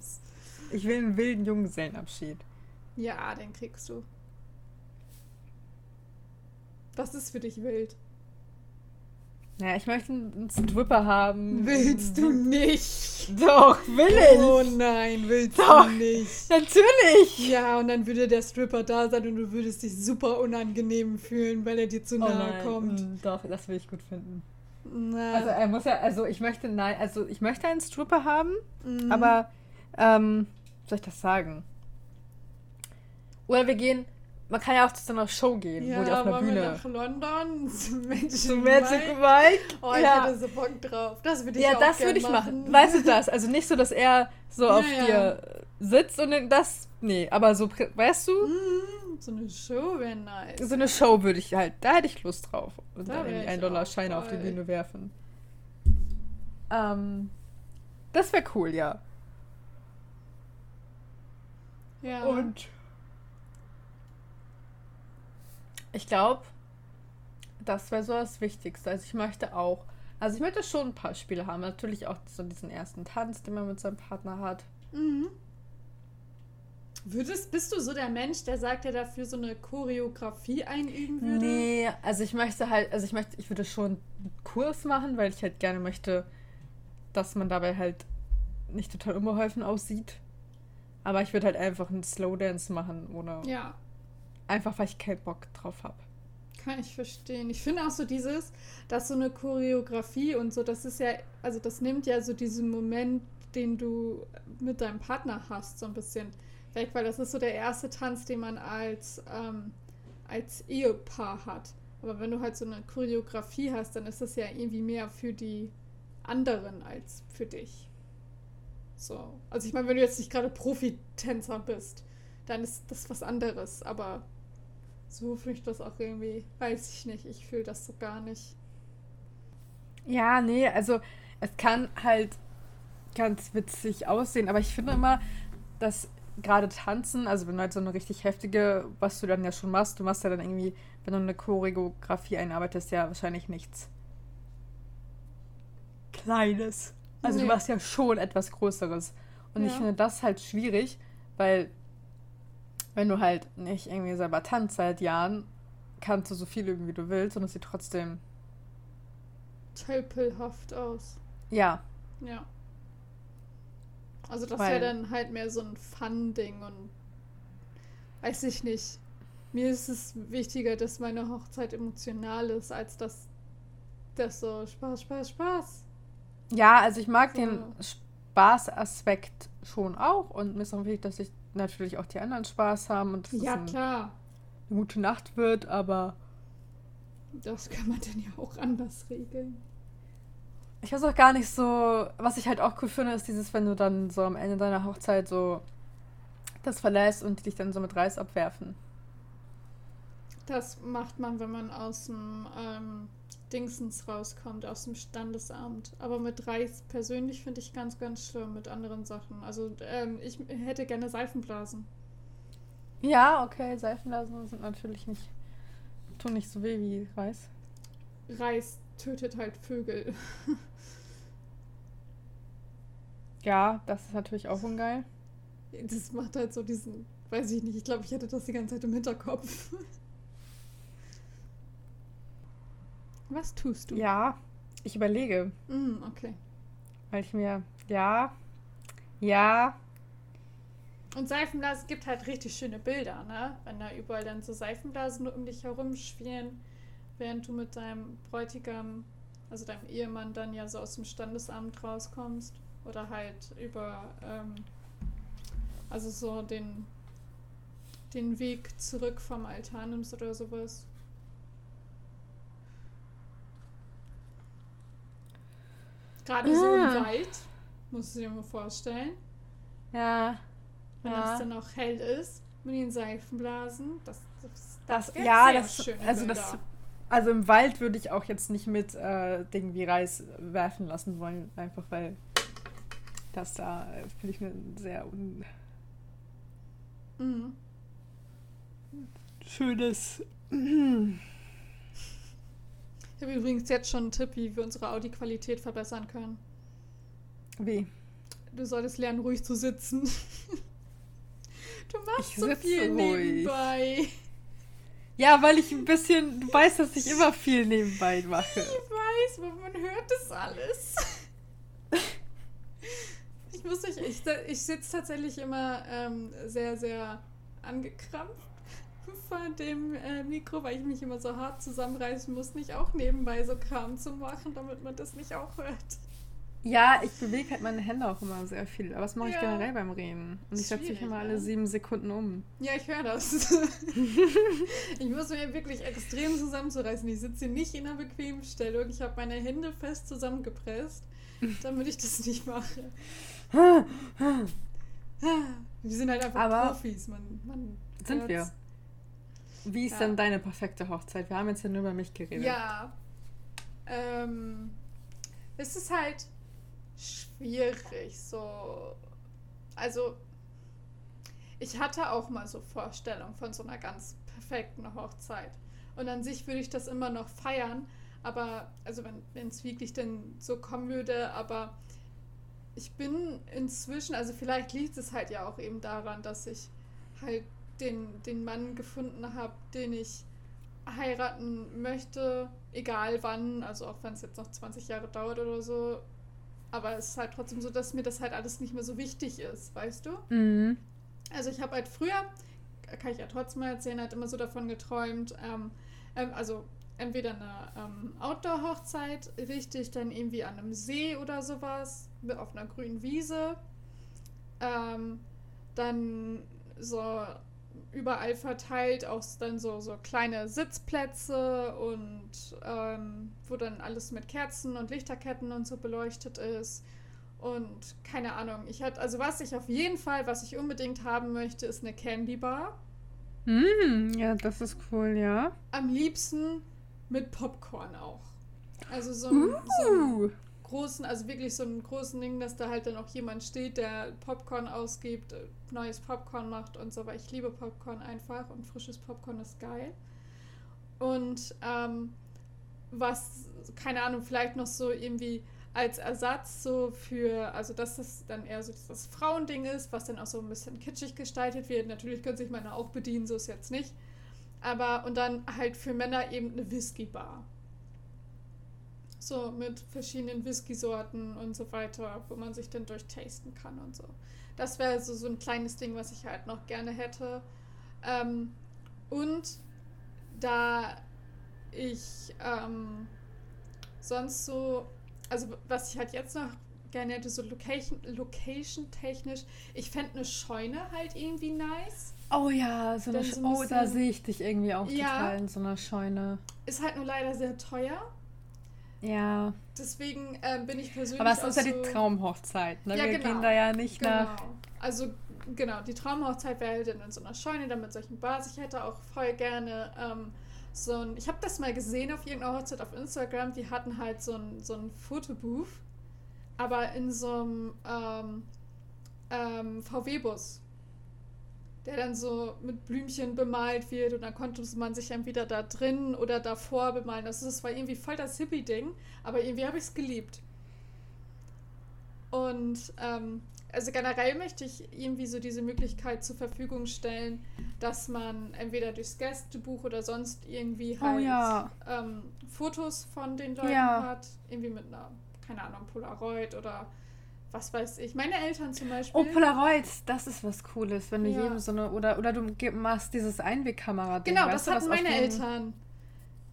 ich will einen wilden Junggesellenabschied. Ja, den kriegst du. Was ist für dich wild? Naja, ich möchte einen Stripper haben. Willst du nicht? Doch, will ich. Oh nein, willst Doch, du nicht. Natürlich. Ja, und dann würde der Stripper da sein und du würdest dich super unangenehm fühlen, weil er dir zu oh nahe kommt. Mm, doch, das will ich gut finden. Na. Also er muss ja, also ich möchte, nein, also ich möchte einen Stripper haben, mhm. aber ähm, soll ich das sagen? Oder wir gehen man kann ja auch zu einer Show gehen, ja, wo die auf einer Bühne. Wir nach London zum Magic, zum Magic Mike. Mike. Oh, ich ja. hätte so Bock drauf. Das würde ich Ja, das würde ich machen. machen. Weißt du das? Also nicht so, dass er so ja, auf ja. dir sitzt und das. Nee, aber so, weißt du? Mm, so eine Show wäre nice. So eine Show würde ich halt, da hätte ich Lust drauf. Und da dann irgendwie einen Dollar Scheine auf die Bühne werfen. Ähm, das wäre cool, ja. Ja. Und Ich glaube, das wäre so das Wichtigste. Also ich möchte auch, also ich möchte schon ein paar Spiele haben. Natürlich auch so diesen ersten Tanz, den man mit seinem Partner hat. Mhm. Würdest, bist du so der Mensch, der sagt, der dafür so eine Choreografie einüben würde? Nee, also ich möchte halt, also ich möchte, ich würde schon einen Kurs machen, weil ich halt gerne möchte, dass man dabei halt nicht total unbeholfen aussieht. Aber ich würde halt einfach einen Slow Dance machen, ohne. Ja, Einfach weil ich keinen Bock drauf habe. Kann ich verstehen. Ich finde auch so dieses, dass so eine Choreografie und so, das ist ja, also das nimmt ja so diesen Moment, den du mit deinem Partner hast, so ein bisschen weg, weil das ist so der erste Tanz, den man als, ähm, als Ehepaar hat. Aber wenn du halt so eine Choreografie hast, dann ist das ja irgendwie mehr für die anderen als für dich. So. Also ich meine, wenn du jetzt nicht gerade Profitänzer bist, dann ist das was anderes. Aber so fühle ich das auch irgendwie, weiß ich nicht. Ich fühle das so gar nicht. Ja, nee, also es kann halt ganz witzig aussehen, aber ich finde immer, dass gerade tanzen, also wenn du halt so eine richtig heftige, was du dann ja schon machst, du machst ja dann irgendwie, wenn du eine Choreografie einarbeitest, ja wahrscheinlich nichts Kleines. Also nee. du machst ja schon etwas Größeres. Und ja. ich finde das halt schwierig, weil wenn du halt nicht irgendwie selber tanzt seit Jahren, kannst du so viel üben, wie du willst und es sieht trotzdem tölpelhaft aus. Ja. Ja. Also das wäre dann halt mehr so ein Fun-Ding und weiß ich nicht. Mir ist es wichtiger, dass meine Hochzeit emotional ist, als dass das so Spaß, Spaß, Spaß. Ja, also ich mag so. den Spaßaspekt schon auch und mir ist auch wichtig, dass ich natürlich auch die anderen Spaß haben und dass ja, es ein, klar. eine gute Nacht wird, aber. Das kann man dann ja auch anders regeln. ich weiß auch gar nicht so, was ich halt auch cool finde, ist dieses, wenn du dann so am Ende deiner Hochzeit so das verlässt und dich dann so mit Reis abwerfen. Das macht man, wenn man aus dem ähm, Dingsens rauskommt, aus dem Standesamt. Aber mit Reis persönlich finde ich ganz, ganz schlimm mit anderen Sachen. Also ähm, ich hätte gerne Seifenblasen. Ja, okay, Seifenblasen sind natürlich nicht, tun nicht so weh wie Reis. Reis tötet halt Vögel. ja, das ist natürlich auch ungeil. Das macht halt so diesen, weiß ich nicht, ich glaube, ich hätte das die ganze Zeit im Hinterkopf. Was tust du? Ja, ich überlege. Mm, okay. Weil ich mir, ja, ja. Und Seifenblasen gibt halt richtig schöne Bilder, ne? Wenn da überall dann so Seifenblasen um dich herum schwirren, während du mit deinem Bräutigam, also deinem Ehemann, dann ja so aus dem Standesamt rauskommst. Oder halt über, ähm, also so den, den Weg zurück vom Altar nimmst oder sowas. Gerade so im Ah. Wald, musst du dir mal vorstellen. Ja. Wenn Ja. es dann auch hell ist, mit den Seifenblasen. Das, das, Das, gibt ja, das, schöne also Bilder. das, also im Wald würde ich auch jetzt nicht mit äh, Dingen wie Reis werfen lassen wollen, einfach weil das da äh, finde ich eine sehr Mhm. unschönes. Ich habe übrigens jetzt schon einen Tipp, wie wir unsere Audi-Qualität verbessern können. Wie? Du solltest lernen, ruhig zu sitzen. Du machst Ich so viel ruhig. nebenbei. Ja, weil ich ein bisschen, du weißt, dass ich immer viel nebenbei mache. Ich weiß, aber man hört das alles. Ich muss nicht, ich, ich sitze tatsächlich immer ähm, sehr, sehr angekrampft vor dem äh, Mikro, weil ich mich immer so hart zusammenreißen muss, nicht auch nebenbei so Kram zu machen, damit man das nicht auch hört. Ja, ich bewege halt meine Hände auch immer sehr viel, aber das mache ich Ja. generell beim Reden. Und ich setze mich immer ne? alle sieben Sekunden um. Ja, ich höre das. ich muss mir wirklich extrem zusammenzureißen. Ich sitze hier nicht in einer bequemen Stellung. Ich habe meine Hände fest zusammengepresst, damit ich das nicht mache. Wir sind halt einfach Aber Profis. Man, man Sind wir. Wie ist Ja. denn deine perfekte Hochzeit? Wir haben jetzt ja nur über mich geredet. Ja. Ähm, es ist halt schwierig, so. Also, ich hatte auch mal so Vorstellungen von so einer ganz perfekten Hochzeit. Und an sich würde ich das immer noch feiern, aber, also wenn es wirklich denn so kommen würde, aber ich bin inzwischen, also vielleicht liegt es halt ja auch eben daran, dass ich halt den, den Mann gefunden habe, den ich heiraten möchte, egal wann, also auch wenn es jetzt noch 20 Jahre dauert oder so. Aber es ist halt trotzdem so, dass mir das halt alles nicht mehr so wichtig ist, weißt du? Mhm. Also ich habe halt früher, kann ich ja trotzdem mal erzählen, halt immer so davon geträumt, ähm, ähm, also entweder eine ähm, Outdoor-Hochzeit, richtig dann irgendwie an einem See oder sowas, auf einer grünen Wiese. Ähm, dann so überall verteilt auch dann so, so kleine Sitzplätze und ähm, wo dann alles mit Kerzen und Lichterketten und so beleuchtet ist. Und keine Ahnung, ich hatte, also was ich auf jeden Fall, was ich unbedingt haben möchte, ist eine Candy Bar. Mhm. Ja, das ist cool, ja. Am liebsten mit Popcorn auch. Also so ein, so Uh. Großen, also wirklich so einen großen Ding, dass da halt dann auch jemand steht, der Popcorn ausgibt, neues Popcorn macht und so, weil ich liebe Popcorn einfach und frisches Popcorn ist geil. Und ähm, was, keine Ahnung, vielleicht noch so irgendwie als Ersatz so für, also dass das dann eher so das Frauending ist, was dann auch so ein bisschen kitschig gestaltet wird. Natürlich können sich Männer auch bedienen, so ist jetzt nicht. Aber, und dann halt für Männer eben eine Whisky-Bar. So mit verschiedenen Whisky-Sorten und so weiter, wo man sich dann durchtasten kann und so. Das wäre so, so ein kleines Ding, was ich halt noch gerne hätte. Ähm, und da ich ähm, sonst so, also was ich halt jetzt noch gerne hätte, so Location, Location-technisch, ich fände eine Scheune halt irgendwie nice. Oh ja, so eine Dann Sch so Oh, da sehe ich dich irgendwie auch Ja. total in so einer Scheune. Ist halt nur leider sehr teuer. Ja. Deswegen ähm, bin ich persönlich. Aber es ist ja so die Traumhochzeit, ne? Ja, Wir genau. gehen da ja nicht genau. nach. Also genau, die Traumhochzeit wäre halt in so einer Scheune, dann mit solchen Bars. Ich hätte auch voll gerne ähm, so ein. Ich habe das mal gesehen auf irgendeiner Hochzeit auf Instagram. Die hatten halt so ein, so ein Fotobooth, aber in so einem ähm, ähm, VW-Bus. Der dann so mit Blümchen bemalt wird und dann konnte man sich entweder da drin oder davor bemalen. Also das war irgendwie voll das Hippie-Ding, aber irgendwie habe ich es geliebt. Und ähm, also generell möchte ich irgendwie so diese Möglichkeit zur Verfügung stellen, dass man entweder durchs Gästebuch oder sonst irgendwie Oh halt ja. ähm, Fotos von den Leuten Ja. hat. Irgendwie mit einer, keine Ahnung, Polaroid oder was weiß ich. Meine Eltern zum Beispiel. Oh, Polaroid, das ist was Cooles, wenn du Ja. jedem so eine, oder, oder du machst dieses Einwegkamera-Ding. genau, das hatten meine Eltern.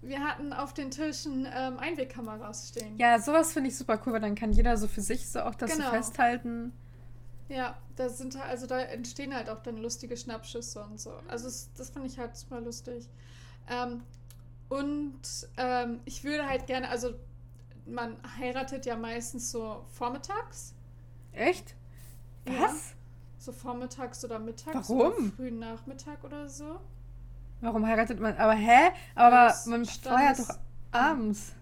Wir hatten auf den Tischen ähm, Einwegkameras stehen. Ja, sowas finde ich super cool, weil dann kann jeder so für sich so auch das Genau. so festhalten. Ja, da sind also da entstehen halt auch dann lustige Schnappschüsse und so. Also es, das finde ich halt super lustig. Ähm, und ähm, ich würde halt gerne, also man heiratet ja meistens so vormittags. Echt? Ja. Was? So vormittags oder mittags Warum? oder frühen Nachmittag oder so. Warum heiratet man? Aber hä? Aber Das man feiert doch abends.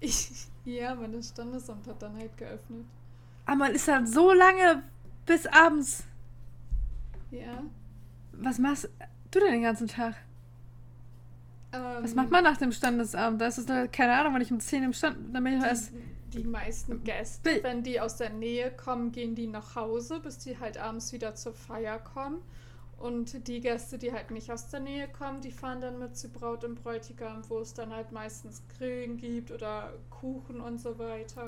Ich, ja, meine Standesamt hat dann halt geöffnet. Aber man ist halt so lange bis abends. Ja. Was machst du denn den ganzen Tag? Ähm, Was macht man nach dem Standesamt? Da ist es, da- keine Ahnung, wenn ich um 10 im Stand, dann bin ich erst. Die, meisten Gäste, Bi- wenn die aus der Nähe kommen, gehen die nach Hause, bis die halt abends wieder zur Feier kommen. Und die Gäste, die halt nicht aus der Nähe kommen, die fahren dann mit zu Braut und Bräutigam, wo es dann halt meistens Grillen gibt oder Kuchen und so weiter.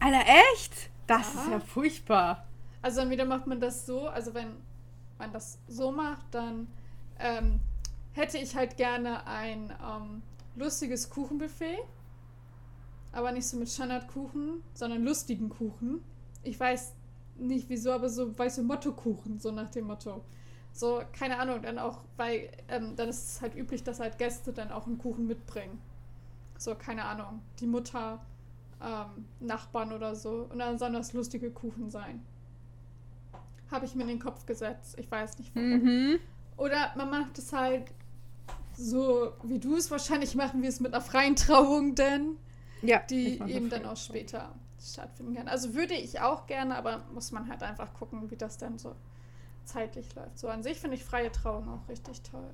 Alter, echt? Das Ja. ist ja furchtbar. Also entweder macht man das so, also wenn man das so macht, dann ähm, hätte ich halt gerne ein ähm, lustiges Kuchenbuffet. Aber nicht so mit Standardkuchen, sondern lustigen Kuchen. Ich weiß nicht wieso, aber so weiße Mottokuchen, so nach dem Motto. So, keine Ahnung, dann auch, weil ähm, dann ist es halt üblich, dass halt Gäste dann auch einen Kuchen mitbringen. So, keine Ahnung, die Mutter, ähm, Nachbarn oder so. Und dann sollen das lustige Kuchen sein. Habe ich mir in den Kopf gesetzt. Ich weiß nicht warum. Mhm. Oder man macht es halt so, wie du es wahrscheinlich machen wirst, mit einer freien Trauung denn, Ja. die eben dann auch später stattfinden kann. Also würde ich auch gerne, aber muss man halt einfach gucken, wie das dann so zeitlich läuft. So an sich finde ich freie Trauung auch richtig toll.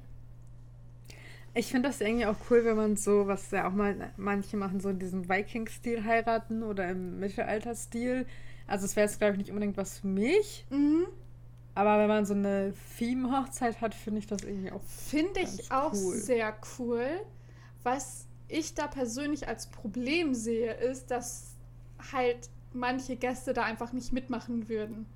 Ich finde das irgendwie auch cool, wenn man so, was ja auch mal manche machen, so in diesem Viking-Stil heiraten oder im Mittelalter-Stil. Also es wäre jetzt, glaube ich, nicht unbedingt was für mich. Mhm. Aber wenn man so eine Theme-Hochzeit hat, finde ich das irgendwie auch. Finde ich auch cool. sehr cool. Was ich da persönlich als Problem sehe, ist, dass halt manche Gäste da einfach nicht mitmachen würden.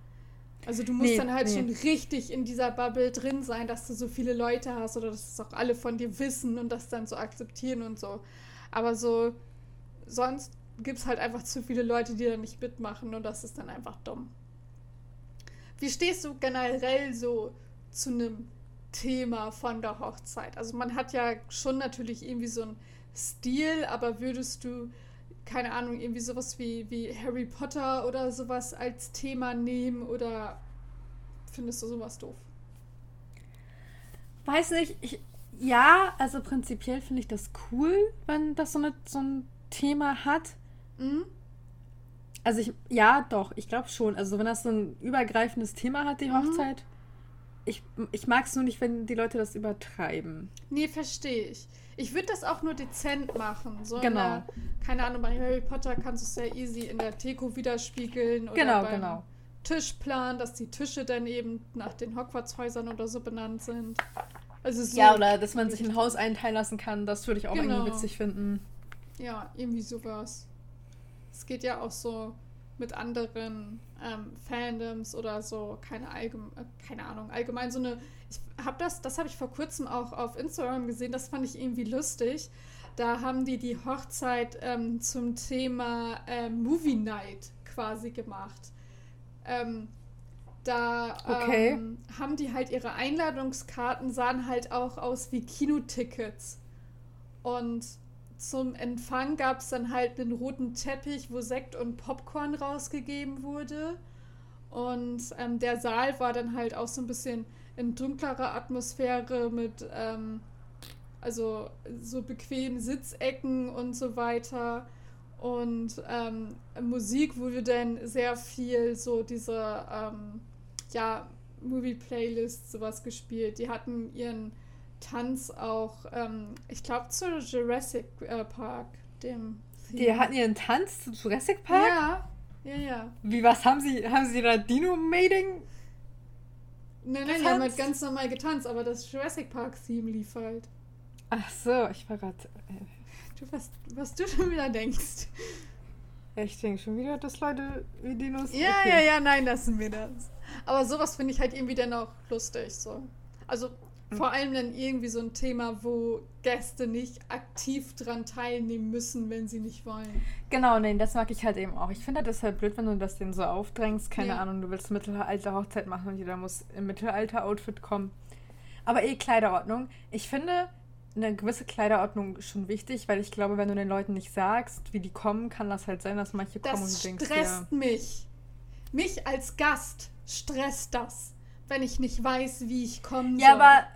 Also du musst Nee, dann halt nee. schon richtig in dieser Bubble drin sein, dass du so viele Leute hast oder dass es auch alle von dir wissen und das dann so akzeptieren und so. Aber so sonst gibt es halt einfach zu viele Leute, die da nicht mitmachen und das ist dann einfach dumm. Wie stehst du generell so zu einem Thema von der Hochzeit? Also man hat ja schon natürlich irgendwie so einen Stil, aber würdest du, keine Ahnung, irgendwie sowas wie, wie Harry Potter oder sowas als Thema nehmen oder findest du sowas doof? Weiß nicht, ich, ja, also prinzipiell finde ich das cool, wenn das so, eine, so ein Thema hat. Mhm. Also ich, ja, doch, ich glaube schon. Also wenn das so ein übergreifendes Thema hat, die Mhm. Hochzeit. Ich, ich mag es nur nicht, wenn die Leute das übertreiben. Nee, verstehe ich. Ich würde das auch nur dezent machen. So Genau. der, keine Ahnung, bei Harry Potter kannst du es sehr easy in der Deko widerspiegeln oder Genau, beim genau. Tischplan, dass die Tische dann eben nach den Hogwarts-Häusern oder so benannt sind. Also so, Ja, oder dass man sich ein Haus einteilen lassen kann, das würde ich auch Genau. irgendwie witzig finden. Ja, irgendwie sowas. Es geht ja auch so mit anderen ähm, Fandoms oder so, keine, allgeme äh, keine Ahnung, allgemein so eine. Ich habe das, das habe ich vor kurzem auch auf Instagram gesehen, das fand ich irgendwie lustig. Da haben die die Hochzeit ähm, zum Thema ähm, Movie Night quasi gemacht. Ähm, da Okay. ähm, haben die halt ihre Einladungskarten, sahen halt auch aus wie Kinotickets. Und zum Empfang gab es dann halt einen roten Teppich, wo Sekt und Popcorn rausgegeben wurde. Und ähm, der Saal war dann halt auch so ein bisschen in dunklerer Atmosphäre mit ähm, also so bequemen Sitzecken und so weiter. Und ähm, Musik wurde dann sehr viel so diese ähm, ja, Movie-Playlist sowas gespielt. Die hatten ihren Tanz auch, ähm, ich glaube, zu Jurassic äh, Park, dem. Die hatten ihren Tanz zu Jurassic Park? Ja, ja, ja. Wie, was haben sie, haben sie da Dino-Mating? Nein, nein, die haben halt ganz normal getanzt, aber das Jurassic Park-Theme lief halt. Ach so, ich war gerade. Äh, du, was, was du schon wieder denkst. Ich denke schon wieder, dass Leute wie Dinos. Ja, okay. ja, ja, nein, lassen wir das. Aber sowas finde ich halt irgendwie dann auch lustig. So. Also. Vor allem dann irgendwie so ein Thema, wo Gäste nicht aktiv dran teilnehmen müssen, wenn sie nicht wollen. Genau, nee, das mag ich halt eben auch. Ich finde das halt blöd, wenn du das denen so aufdrängst. Keine ja. Ahnung, du willst Mittelalter-Hochzeit machen und jeder muss im Mittelalter-Outfit kommen. Aber eh Kleiderordnung. Ich finde, eine gewisse Kleiderordnung schon wichtig, weil ich glaube, wenn du den Leuten nicht sagst, wie die kommen, kann das halt sein, dass manche das kommen und du denkst, stresst ja, mich. Mich als Gast stresst das, wenn ich nicht weiß, wie ich kommen ja, soll. Ja, aber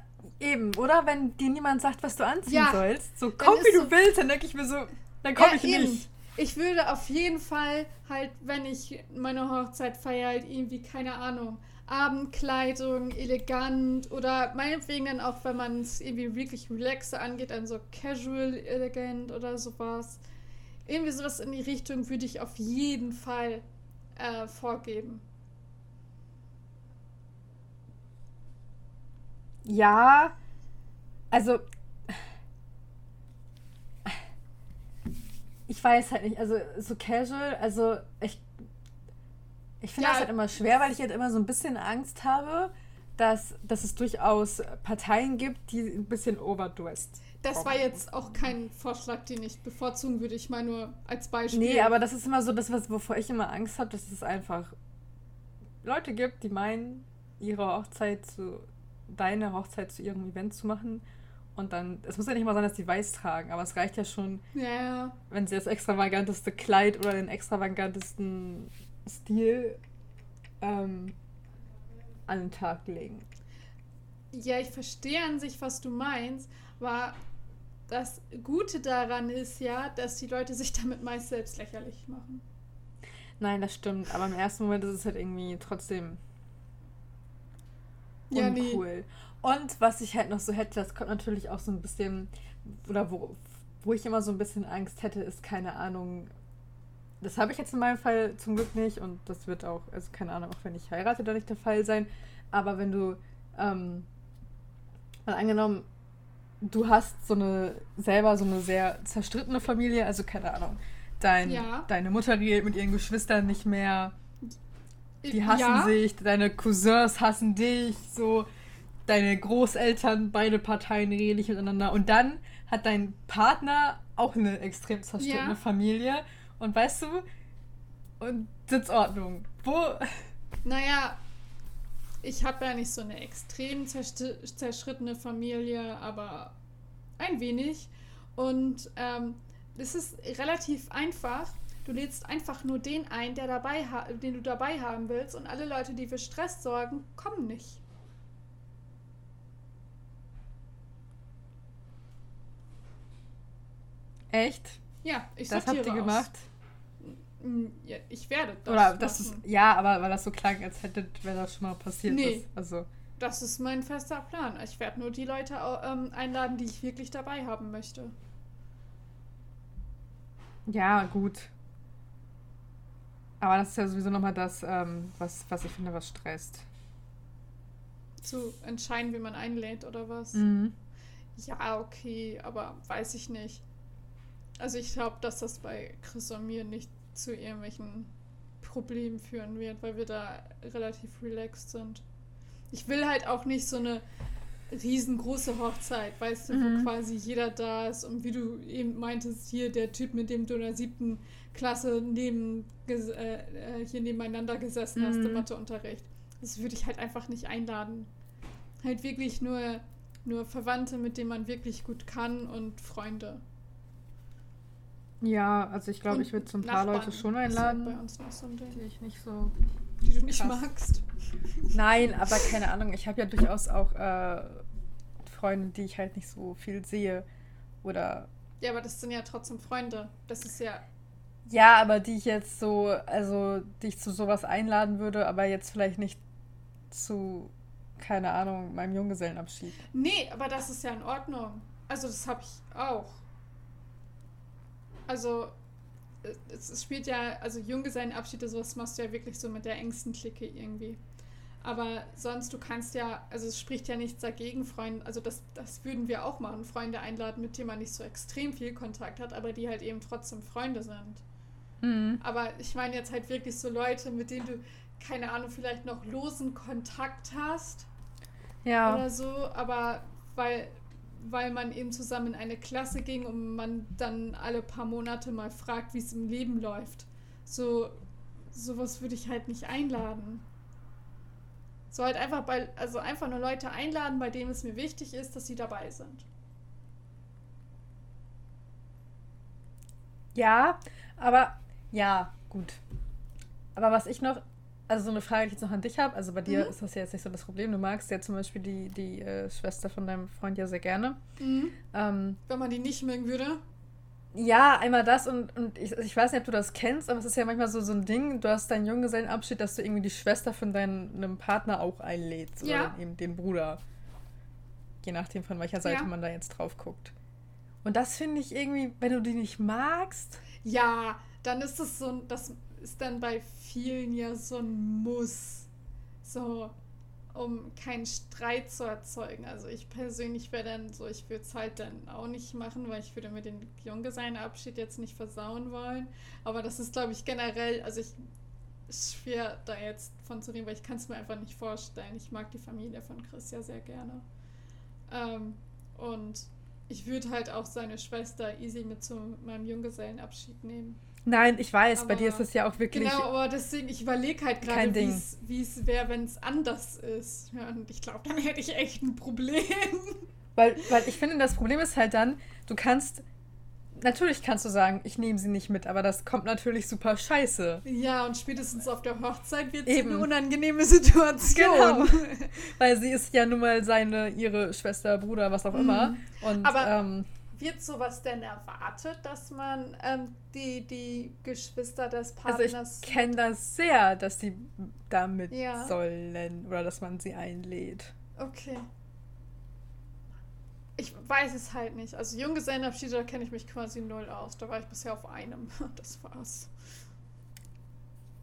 eben, oder? Wenn dir niemand sagt, was du anziehen ja, sollst, so komm wie du so, willst, dann denke ich mir so, dann komme ja, ich eben. nicht. Ich würde auf jeden Fall halt, wenn ich meine Hochzeit feiere, halt irgendwie, keine Ahnung, Abendkleidung, elegant oder meinetwegen dann auch, wenn man es irgendwie wirklich relaxer angeht, dann so casual, elegant oder sowas. Irgendwie sowas in die Richtung würde ich auf jeden Fall äh, vorgeben. Ja, also ich weiß halt nicht, also so casual, also ich ich finde ja, das halt immer schwer, weil ich halt immer so ein bisschen Angst habe, dass, dass es durchaus Parteien gibt, die ein bisschen overdressed. Das war jetzt auch kein Vorschlag, den ich bevorzugen würde. Ich meine nur als Beispiel. Nee, aber das ist immer so das, was, wovor ich immer Angst habe, dass es einfach Leute gibt, die meinen, ihre Hochzeit zu, deine Hochzeit zu ihrem Event zu machen. Und dann, es muss ja nicht mal sein, dass die weiß tragen, aber es reicht ja schon, ja. wenn sie das extravaganteste Kleid oder den extravagantesten Stil ähm, an den Tag legen. Ja, ich verstehe an sich, was du meinst, aber das Gute daran ist ja, dass die Leute sich damit meist selbst lächerlich machen. Nein, das stimmt, aber im ersten Moment ist es halt irgendwie trotzdem ja, uncool. Nee. Und was ich halt noch so hätte, das kommt natürlich auch so ein bisschen, oder wo, wo ich immer so ein bisschen Angst hätte, ist keine Ahnung, das habe ich jetzt in meinem Fall zum Glück nicht und das wird auch, also keine Ahnung, auch wenn ich heirate, da nicht der Fall sein. Aber wenn du, ähm, mal angenommen, du hast so eine, selber so eine sehr zerstrittene Familie, also keine Ahnung, dein, ja. deine Mutter redet mit ihren Geschwistern nicht mehr, die hassen ja. sich, deine Cousins hassen dich, so, deine Großeltern, beide Parteien reden nicht miteinander und dann hat dein Partner auch eine extrem zerstrittene ja. Familie und weißt du, und Sitzordnung. Wo? Naja, ich habe ja nicht so eine extrem zerschrittene Familie, aber ein wenig. Und ähm, es ist relativ einfach. Du lädst einfach nur den ein, der dabei den du dabei haben willst, und alle Leute, die für Stress sorgen, kommen nicht. Echt? Ja, ich Das habt ihr gemacht? Hm, ja, ich werde das. Oder das ist, ja, aber weil das so klang, als hätte, wenn das schon mal passiert nee, ist. Also. Das ist mein fester Plan. Ich werde nur die Leute ähm, einladen, die ich wirklich dabei haben möchte. Ja, gut. Aber das ist ja sowieso nochmal das, ähm, was, was ich finde, was stresst. Zu entscheiden, wie man einlädt oder was? Mhm. Ja, okay, aber weiß ich nicht. Also ich glaube, dass das bei Chris und mir nicht zu irgendwelchen Problemen führen wird, weil wir da relativ relaxed sind. Ich will halt auch nicht so eine riesengroße Hochzeit, weißt du, mhm. wo quasi jeder da ist und wie du eben meintest, hier der Typ, mit dem du in der siebten Klasse neben, äh, äh, hier nebeneinander gesessen mhm. hast im Matheunterricht. Das würde ich halt einfach nicht einladen. Halt wirklich nur, nur Verwandte, mit denen man wirklich gut kann und Freunde. Ja, also ich glaube, ich würde so ein paar Nachbarn Leute schon halt einladen, bei uns noch so ein Ding, die ich nicht so. Die du nicht krass. magst. Nein, aber keine Ahnung. Ich habe ja durchaus auch äh, Freunde, die ich halt nicht so viel sehe. Oder. Ja, aber das sind ja trotzdem Freunde. Das ist ja. Ja, aber die ich jetzt so, also die ich zu sowas einladen würde, aber jetzt vielleicht nicht zu, keine Ahnung, meinem Junggesellenabschied. Nee, aber das ist ja in Ordnung. Also, das habe ich auch. Also, es, spielt ja, also Junggesellenabschiede, sowas machst du ja wirklich so mit der engsten Clique irgendwie. Aber sonst, du kannst ja, also es spricht ja nichts dagegen, Freunde, also das, das würden wir auch machen, Freunde einladen, mit denen man nicht so extrem viel Kontakt hat, aber die halt eben trotzdem Freunde sind. Mhm. Aber ich meine jetzt halt wirklich so Leute, mit denen du, keine Ahnung, vielleicht noch losen Kontakt hast Ja. oder so, aber weil, weil man eben zusammen in eine Klasse ging und man dann alle paar Monate mal fragt, wie es im Leben läuft. So, sowas würde ich halt nicht einladen. So halt einfach bei, also einfach nur Leute einladen, bei denen es mir wichtig ist, dass sie dabei sind. Ja, aber ja, gut. Aber was ich noch, also so eine Frage, die ich jetzt noch an dich habe, also bei dir Mhm. ist das ja jetzt nicht so das Problem. Du magst ja zum Beispiel die, die äh, Schwester von deinem Freund ja sehr gerne. Ähm, Wenn man die nicht mögen würde. ja, einmal das und, und ich, ich weiß nicht, ob du das kennst, aber es ist ja manchmal so, so ein Ding, du hast deinen Junggesellenabschied, dass du irgendwie die Schwester von deinem Partner auch einlädst. Oder Ja. dann eben den Bruder. Je nachdem, von welcher Seite Ja. man da jetzt drauf guckt. Und das finde ich irgendwie, wenn du die nicht magst, Ja, dann ist es so, ein- das ist dann bei vielen ja so ein Muss. So, um keinen Streit zu erzeugen. Also ich persönlich wäre dann so, ich würde es halt dann auch nicht machen, weil ich würde mir den Junggesellenabschied jetzt nicht versauen wollen. Aber das ist, glaube ich, generell, also ich schwer da jetzt von zu reden, weil ich kann es mir einfach nicht vorstellen. Ich mag die Familie von Chris ja sehr gerne. Ähm, und ich würde halt auch seine Schwester easy mit zu meinem Junggesellenabschied nehmen. Nein, ich weiß, bei Aber- dir ist es ja auch wirklich. Genau, aber deswegen, ich überlege halt gerade, wie es wäre, wenn es anders ist. Ja, und ich glaube, dann hätte ich echt ein Problem. Weil, weil ich finde, das Problem ist halt dann, du kannst. Natürlich kannst du sagen, ich nehme sie nicht mit, aber das kommt natürlich super scheiße. Ja, und spätestens auf der Hochzeit wird es Eben. eine unangenehme Situation. Genau. Weil sie ist ja nun mal seine, ihre Schwester, Bruder, was auch immer. Und Mhm. Aber- ähm, Wird sowas denn erwartet, dass man ähm, die, die Geschwister des also Partners... ich kenne das sehr, dass die da mit Ja. sollen oder dass man sie einlädt. Okay. Ich weiß es halt nicht. Also Junggesellenabschiede, da kenne ich mich quasi null aus. Da war ich bisher auf einem. Das war's.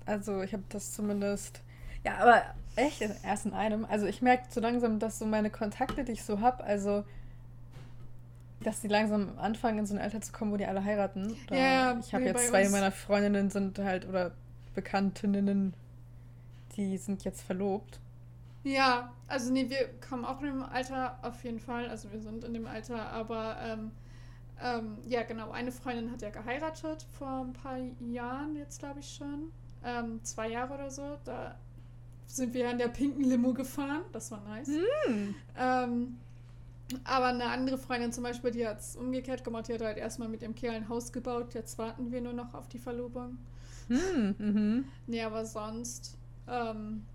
Also ich habe das zumindest. Ja, aber echt erst in einem. Also ich merke so langsam, dass so meine Kontakte, die ich so habe, also dass die langsam anfangen, in so ein Alter zu kommen, wo die alle heiraten. Oder Ja, ich habe jetzt zwei meiner Freundinnen sind halt, oder Bekanntinnen, die sind jetzt verlobt. Ja, also nee, wir kommen auch in dem Alter auf jeden Fall. Also wir sind in dem Alter, aber ähm, ähm, ja, genau. Eine Freundin hat ja geheiratet vor ein paar Jahren, jetzt glaube ich schon. Ähm, zwei Jahre oder so. Da sind wir in der pinken Limo gefahren. Das war nice. Hm. Aber eine andere Freundin zum Beispiel, die hat es umgekehrt gemacht. Die hat halt erstmal mit ihrem Kerl ein Haus gebaut. Jetzt warten wir nur noch auf die Verlobung. Hm, mhm. Nee, aber sonst ähm,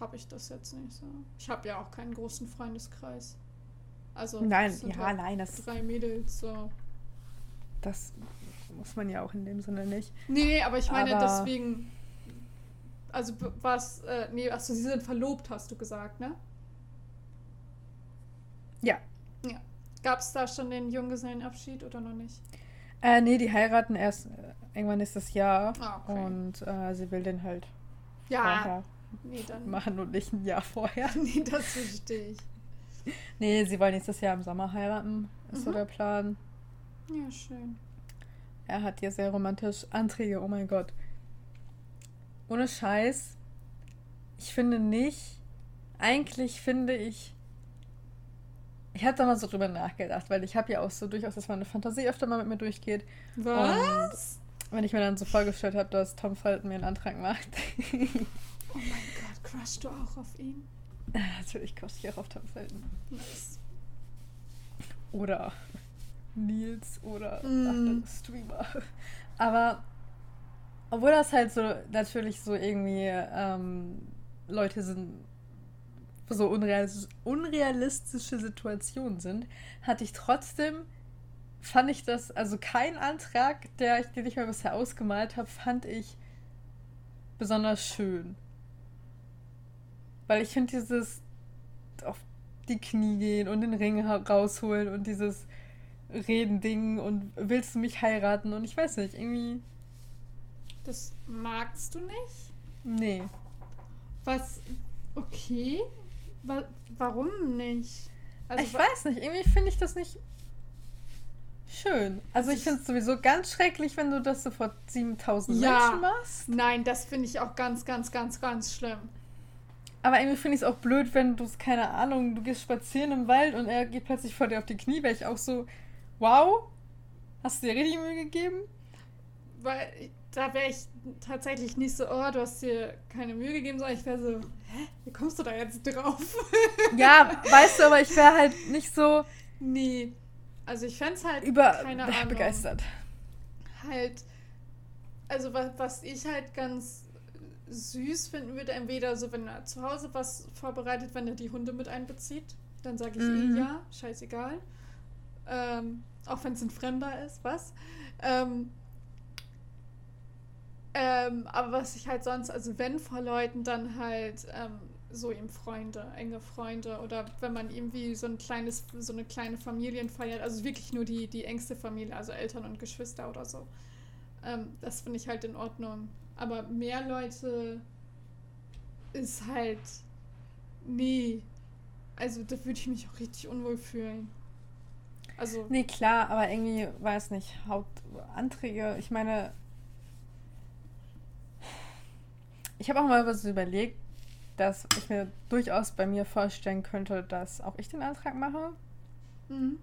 habe ich das jetzt nicht so. Ich habe ja auch keinen großen Freundeskreis. Also Nein, ja, halt nein, das, drei Mädels so. das muss man ja auch in dem Sinne nicht. Nee, aber ich meine Aber- deswegen. Also was, äh, nee, achso, sie sind verlobt, hast du gesagt, ne? Ja. Ja. Gab es da schon den Junggesellenabschied oder noch nicht? Äh, nee, die heiraten erst äh, irgendwann nächstes Jahr. Ah, okay. Und äh, sie will den halt Ja, vorher nee, dann. machen und nicht ein Jahr vorher. Nee, das verstehe ich. Nee, sie wollen nächstes Jahr im Sommer heiraten, ist so Mhm. der Plan. Ja, schön. Er hat hier sehr romantisch Anträge, oh mein Gott. Ohne Scheiß. Ich finde nicht. Eigentlich finde ich. Ich habe da mal so drüber nachgedacht, weil ich habe ja auch so durchaus, dass meine Fantasie öfter mal mit mir durchgeht. Was? Wenn ich mir dann so vorgestellt habe, dass Tom Felton mir einen Antrag macht. Oh mein Gott, crushst du auch auf ihn? Natürlich koste ich auch auf Tom Felton. Nice. Oder Nils oder mm. andere Streamer. Aber obwohl das halt so natürlich so irgendwie ähm, Leute sind, so unrealistisch, unrealistische Situationen sind, hatte ich trotzdem, fand ich das, also kein Antrag, der ich, den ich mir bisher ausgemalt habe, fand ich besonders schön. Weil ich finde dieses auf die Knie gehen und den Ring rausholen und dieses Reden-Ding und willst du mich heiraten und ich weiß nicht, irgendwie. Das magst du nicht? Nee. Was? Okay. Wa warum nicht? Also, ich weiß nicht, irgendwie finde ich das nicht schön. Also ich finde es sowieso ganz schrecklich, wenn du das so vor 7000 ja, Menschen machst. Nein, das finde ich auch ganz, ganz, ganz, ganz schlimm. Aber irgendwie finde ich es auch blöd, wenn du es, keine Ahnung, du gehst spazieren im Wald und er geht plötzlich vor dir auf die Knie, weil ich auch so, wow, hast du dir richtig Mühe gegeben? Weil da wäre ich tatsächlich nicht so, oh, du hast dir keine Mühe gegeben, sondern ich wäre so, hä, wie kommst du da jetzt drauf? ja, weißt du, aber ich wäre halt nicht so. Nee. Also ich fände es halt über keine Ahnung, begeistert. Halt, also was, was ich halt ganz süß finden würde, entweder so, wenn er zu Hause was vorbereitet, wenn er die Hunde mit einbezieht, dann sage ich eh mhm. eh ja, scheißegal. Ähm, auch wenn es ein Fremder ist, was? Ähm, ähm, aber was ich halt sonst, also wenn vor Leuten, dann halt ähm, so ihm Freunde, enge Freunde oder wenn man irgendwie so ein kleines, so eine kleine Familienfeier, also wirklich nur die, die engste Familie, also Eltern und Geschwister oder so. Ähm, das finde ich halt in Ordnung. Aber mehr Leute ist halt. Nee. Also da würde ich mich auch richtig unwohl fühlen. Also. Nee, klar, aber irgendwie, weiß nicht, Hauptanträge, ich meine. Ich habe auch mal was überlegt, dass ich mir durchaus bei mir vorstellen könnte, dass auch ich den Antrag mache. Mhm.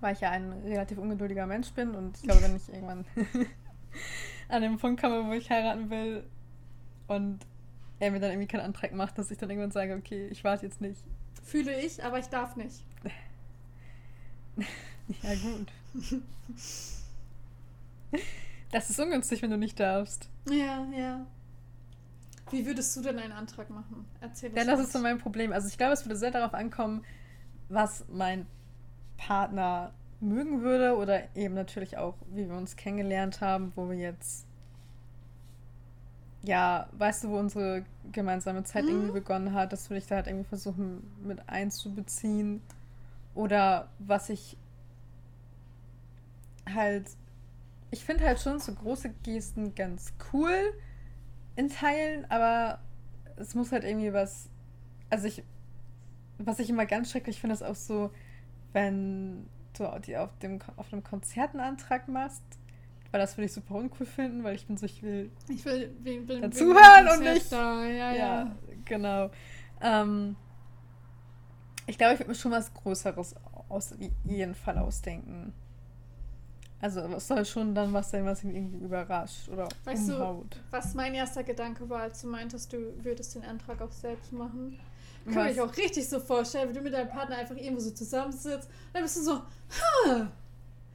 Weil ich ja ein relativ ungeduldiger Mensch bin und ich glaube, wenn ich irgendwann an dem Punkt komme, wo ich heiraten will und er mir dann irgendwie keinen Antrag macht, dass ich dann irgendwann sage, okay, ich warte jetzt nicht. Fühle ich, aber ich darf nicht. ja, gut. Das ist ungünstig, wenn du nicht darfst. Ja, ja. Wie würdest du denn einen Antrag machen? Erzähl Ja, das ist so mein Problem. Also ich glaube, es würde sehr darauf ankommen, was mein Partner mögen würde oder eben natürlich auch, wie wir uns kennengelernt haben, wo wir jetzt ja, weißt du, wo unsere gemeinsame Zeit mhm. irgendwie begonnen hat, das würde ich da halt irgendwie versuchen mit einzubeziehen. Oder was ich halt, ich finde halt schon so große Gesten ganz cool in Teilen, aber es muss halt irgendwie was, also ich, was ich immer ganz schrecklich finde, ist auch so, wenn du die auf dem auf einem Konzert einen Antrag machst, weil das würde ich super uncool finden, weil ich bin so, ich will, ich will, will, will dazuhören und nicht. Da. Ja, ja, ja. genau. Ähm, ich glaube, ich würde mir schon was Größeres aus jeden Fall ausdenken. Also es soll schon dann was sein, was ihn irgendwie überrascht oder weißt umhaut. Du, was mein erster Gedanke war, als du meintest, du würdest den Antrag auch selbst machen? Kann ich auch richtig so vorstellen, wie du mit deinem Partner einfach irgendwo so zusammensitzt und dann bist du so, ha,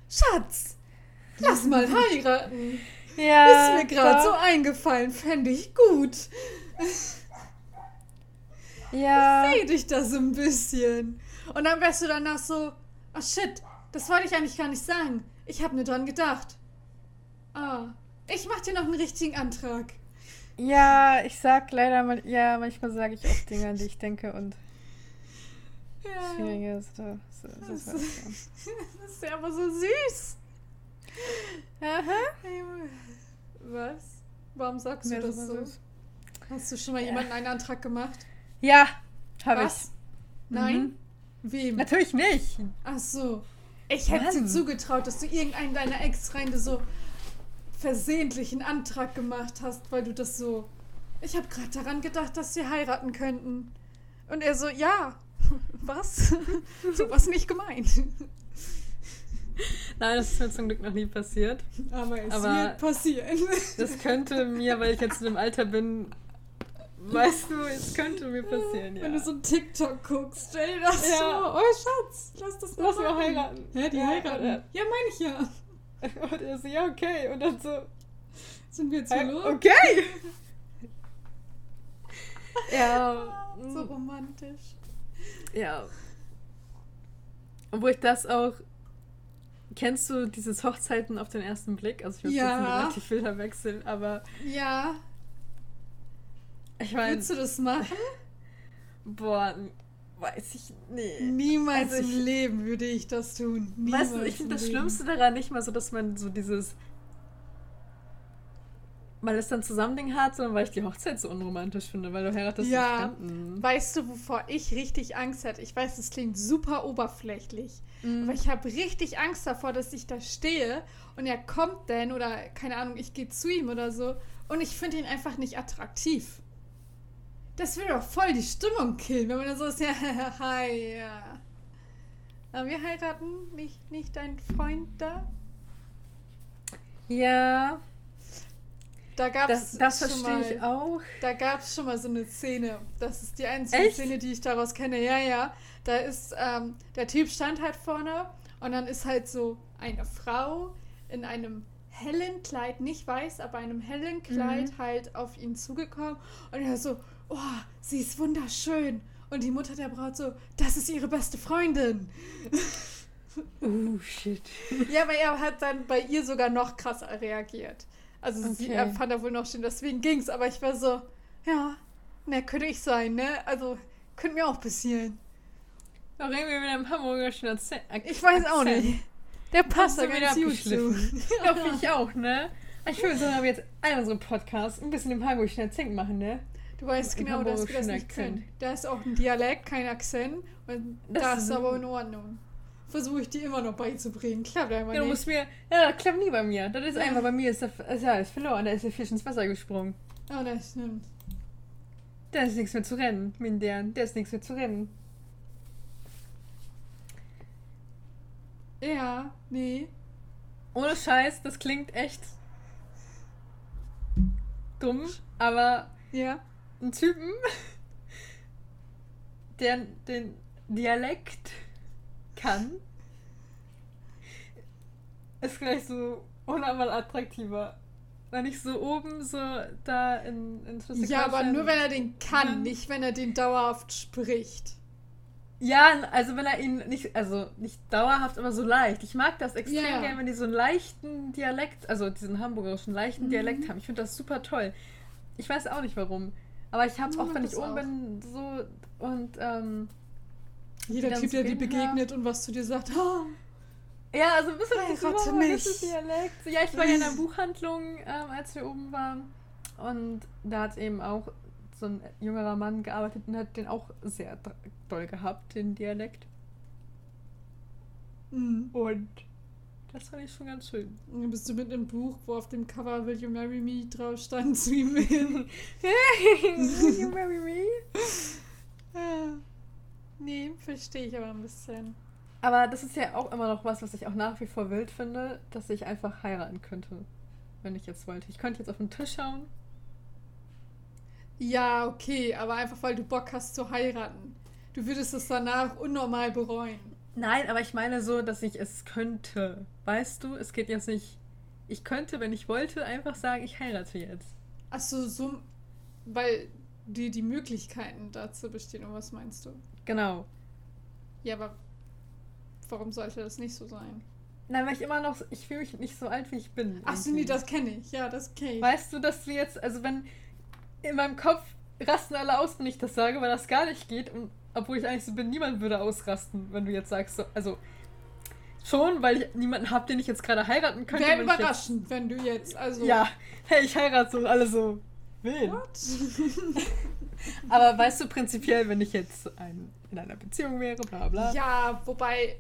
Schatz, lass mal heiraten. Ja. Ist mir gerade so eingefallen, fände ich gut. Ja. Ich sehe dich da so ein bisschen. Und dann wärst du danach so, oh shit, das wollte ich eigentlich gar nicht sagen. Ich habe nur dran gedacht. Ah, ich mach dir noch einen richtigen Antrag. Ja, ich sag leider mal, ja, manchmal sage ich auch Dinge, an die ich denke und ja. schwierige ist. Das, das, das, das ist ja aber so süß. Aha. Was? Warum sagst du das so? Süß. Hast du schon mal ja. jemanden einen Antrag gemacht? Ja, habe ich. Nein? Mhm. Wem? Natürlich nicht. Ach so. Ich hätte dir zugetraut, dass du irgendeinen deiner Ex-Freunde so versehentlich einen Antrag gemacht hast, weil du das so. Ich habe gerade daran gedacht, dass sie heiraten könnten. Und er so, ja. Was? so was nicht gemeint. Nein, das ist mir zum Glück noch nie passiert. Aber es Aber wird passieren. Das könnte mir, weil ich jetzt in dem Alter bin, weißt du, es könnte mir passieren, ja. Wenn du so ein TikTok guckst, stell dir das ja. vor. Oh Schatz, lass das mal Lass wir heiraten. Ja, die Ja, heiraten. oder- Ja, meine ich ja. Und er so, ja, okay. Und dann so, Sind wir jetzt Hei- verloren? okay. ja. So mm, romantisch. Ja. Obwohl ich das auch. Kennst du dieses Hochzeiten auf den ersten Blick? Also ich würde Ja. jetzt relativ wilder wechseln, aber Ja. Ich meine, Willst du das machen? boah, weiß ich nee. Niemals Also ich- im Leben würde ich das tun. Niemals Weißt du, ich finde das Leben. Schlimmste daran nicht mal so, dass man so dieses weil es dann Zusammending hat, sondern weil ich die Hochzeit so unromantisch finde, weil du heiratest Ja. Fremden. Weißt du, wovor ich richtig Angst hätte? Ich weiß, das klingt super oberflächlich. Mhm. Aber ich habe richtig Angst davor, dass ich da stehe und er kommt dann oder keine Ahnung, ich gehe zu ihm oder so und ich finde ihn einfach nicht attraktiv. Das würde doch voll die Stimmung killen, wenn man dann so ist, ja, hi, ja. Aber wir heiraten, nicht, nicht dein Freund da? Ja, Da gab das, es das schon verstehe ich mal, auch. Da gab es schon mal so eine Szene. Das ist die einzige Echt? Szene, die ich daraus kenne. Ja, ja. Da ist, ähm, der Typ stand halt vorne und dann ist halt so eine Frau in einem hellen Kleid, nicht weiß, aber einem hellen Kleid Mhm. halt auf ihn zugekommen und er so, oh, sie ist wunderschön. Und die Mutter der Braut so, das ist ihre beste Freundin. Oh, shit. Ja, aber er hat dann bei ihr sogar noch krasser reagiert. Also sie Okay. er fand er wohl noch stehen, deswegen ging's. Aber ich war so, ja, ne, könnte ich sein, ne? Also, könnte mir auch passieren. Reden wir mit einem hamburgerischen Akzent. Ich weiß auch nicht. Der passt da du wieder ganz gut zu. finde ich auch, ne? Ich würde sagen, wir jetzt all unsere Podcasts ein bisschen im hamburgischen Akzent machen, ne? Du weißt genau, dass wir das nicht können. Da ist auch ein Dialekt, kein Akzent. Und Das das, ist aber in Ordnung. Versuche ich dir immer noch beizubringen. Klappt einfach Ja, du nicht. musst mir. Ja, das klappt nie bei mir. Das ist Ja. einfach bei mir, ist, der, ist, ja, ist verloren. Da ist der Fisch ins Wasser gesprungen. Oh, das stimmt. Da ist nichts mehr zu rennen, mit deren. Da ist nichts mehr zu rennen. Ja, nee. Ohne Scheiß, das klingt echt dumm, aber Ja. ein Typen, der den Dialekt kann, ist gleich so unnormal attraktiver. Wenn ich so oben so da in, in Ja, aber nur wenn er den kann, nicht wenn er den dauerhaft spricht. Ja, also wenn er ihn nicht, also nicht dauerhaft, aber so leicht. Ich mag das extrem Ja. gerne, wenn die so einen leichten Dialekt, also diesen hamburgerischen leichten Mhm. Dialekt haben. Ich finde das super toll. Ich weiß auch nicht warum. Aber ich habe auch, wenn ich oben bin, so und ähm, Jeder Typ, der dir begegnet und was zu dir sagt, oh, ja, also ein bisschen Heirate so, mich. Dialekt. Ja, ich war ja in der Buchhandlung, ähm, als wir oben waren. Und da hat eben auch so ein jüngerer Mann gearbeitet und hat den auch sehr doll gehabt, den Dialekt. Mhm. Und das fand ich schon ganz schön. Und bist du mit einem Buch, wo auf dem Cover Will You Marry Me drauf stand, zu ihm hin. Will you marry me? Ja. nee, verstehe ich aber ein bisschen. Aber das ist ja auch immer noch was, was ich auch nach wie vor wild finde, dass ich einfach heiraten könnte, wenn ich jetzt wollte. Ich könnte jetzt auf den Tisch schauen. Ja, okay, aber einfach weil du Bock hast zu heiraten. Du würdest es danach unnormal bereuen. Nein, aber ich meine so, dass ich es könnte. Weißt du, es geht jetzt nicht. Ich könnte, wenn ich wollte, einfach sagen, ich heirate jetzt. Achso, so, weil die, die Möglichkeiten dazu bestehen. Und was meinst du? Genau. Ja, aber warum sollte das nicht so sein? Nein, weil ich immer noch. Ich fühle mich nicht so alt, wie ich bin. Achso, nee, das kenne ich. Ja, das kenne ich. Weißt du, dass wir jetzt, also wenn in meinem Kopf rasten alle aus, wenn ich das sage, weil das gar nicht geht. Und obwohl ich eigentlich so bin, niemand würde ausrasten, wenn du jetzt sagst, so, also schon, weil ich niemanden habe, den ich jetzt gerade heiraten könnte. Wäre überraschend, wenn du jetzt, also. Ja, hey, ich heirate so alle so. Wen? What? Aber weißt du, prinzipiell, wenn ich jetzt ein, in einer Beziehung wäre, bla bla. Ja, wobei,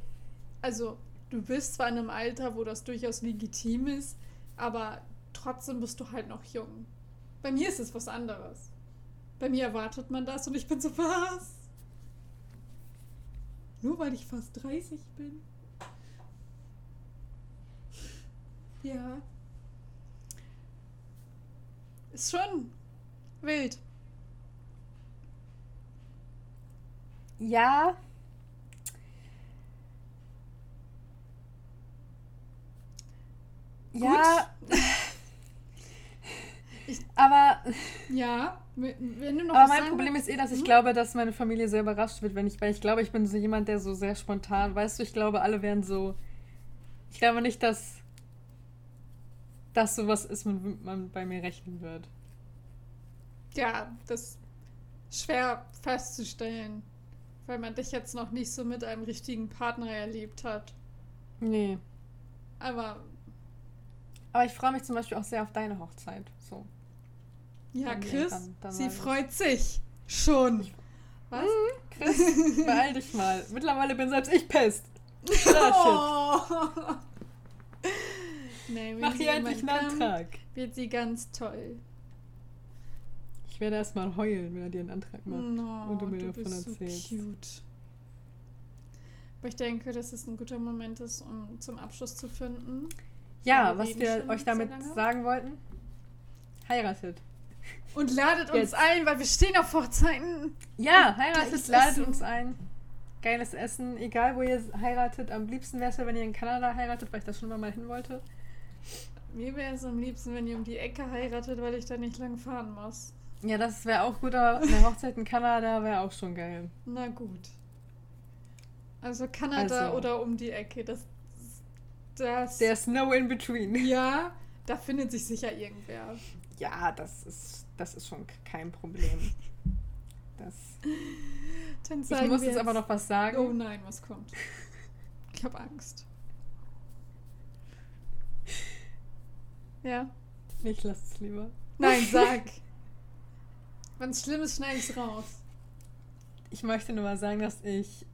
also du bist zwar in einem Alter, wo das durchaus legitim ist, aber trotzdem bist du halt noch jung. Bei mir ist es was anderes. Bei mir erwartet man das und ich bin so was. Nur weil ich fast 30 bin. Ja. Ist schon wild. Ja. Gut. Ja. Ich, aber. Ja, wenn du noch. Aber mein Problem ist eh, dass ich hm? glaube, dass meine Familie sehr überrascht wird, wenn ich. Weil ich glaube, ich bin so jemand, der so sehr spontan. Weißt du, ich glaube, alle werden so. Ich glaube nicht, dass. Dass sowas ist, womit man bei mir rechnen wird. Ja, das ist schwer festzustellen. Weil man dich jetzt noch nicht so mit einem richtigen Partner erlebt hat. Nee. Aber. Aber ich freue mich zum Beispiel auch sehr auf deine Hochzeit. So. Ja, Chris, dann, dann sie freut sich schon. Was? Mhm, Chris, beeil dich mal. Mittlerweile bin selbst ich Pest. Oh. nee, Mach hier endlich einen Antrag. Wird sie ganz toll. Ich werde erstmal heulen, wenn er dir einen Antrag macht. No, und du mir du davon erzählst. So cute. Aber ich denke, dass es ein guter Moment ist, um zum Abschluss zu finden. Ja, was wir euch damit sagen wollten. Heiratet. Und ladet Jetzt. uns ein, weil wir stehen auf Hochzeiten. Ja, heiratet, ladet uns ein. Geiles Essen, egal wo ihr heiratet. Am liebsten wäre es ja, wenn ihr in Kanada heiratet, weil ich da schon mal hin wollte. Mir wäre es am liebsten, wenn ihr um die Ecke heiratet, weil ich da nicht lang fahren muss. Ja, das wäre auch gut, aber eine Hochzeit in Kanada wäre auch schon geil. Na gut. Also Kanada also. oder um die Ecke, das. Das There's no in between. Ja, da findet sich sicher irgendwer. Ja, das ist, das ist schon kein Problem. Das. Dann ich muss jetzt aber noch was sagen. Oh nein, was kommt? Ich habe Angst. Ja. Ich lass es lieber. Nein, sag. Wenn es schlimm ist, schneide ich es raus. Ich möchte nur mal sagen, dass ich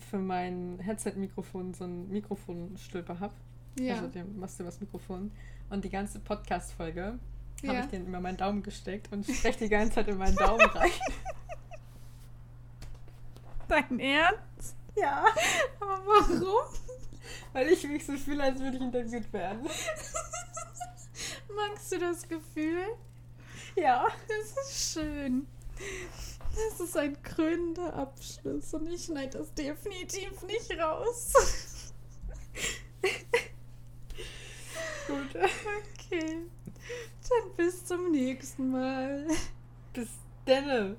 für mein Headset-Mikrofon so ein Mikrofonstülper habe. Ja. Also dem machst du was Mikrofon. Und die ganze Podcast-Folge ja. habe ich den immer meinen Daumen gesteckt und spreche die ganze Zeit in meinen Daumen rein. Dein Ernst? Ja. Aber warum? Weil ich mich so fühle, als würde ich interviewt werden. Magst du das Gefühl? Ja. Das ist schön. Das ist ein krönender Abschluss und ich schneide das definitiv nicht raus. Gut. Okay. Dann bis zum nächsten Mal. Bis denne.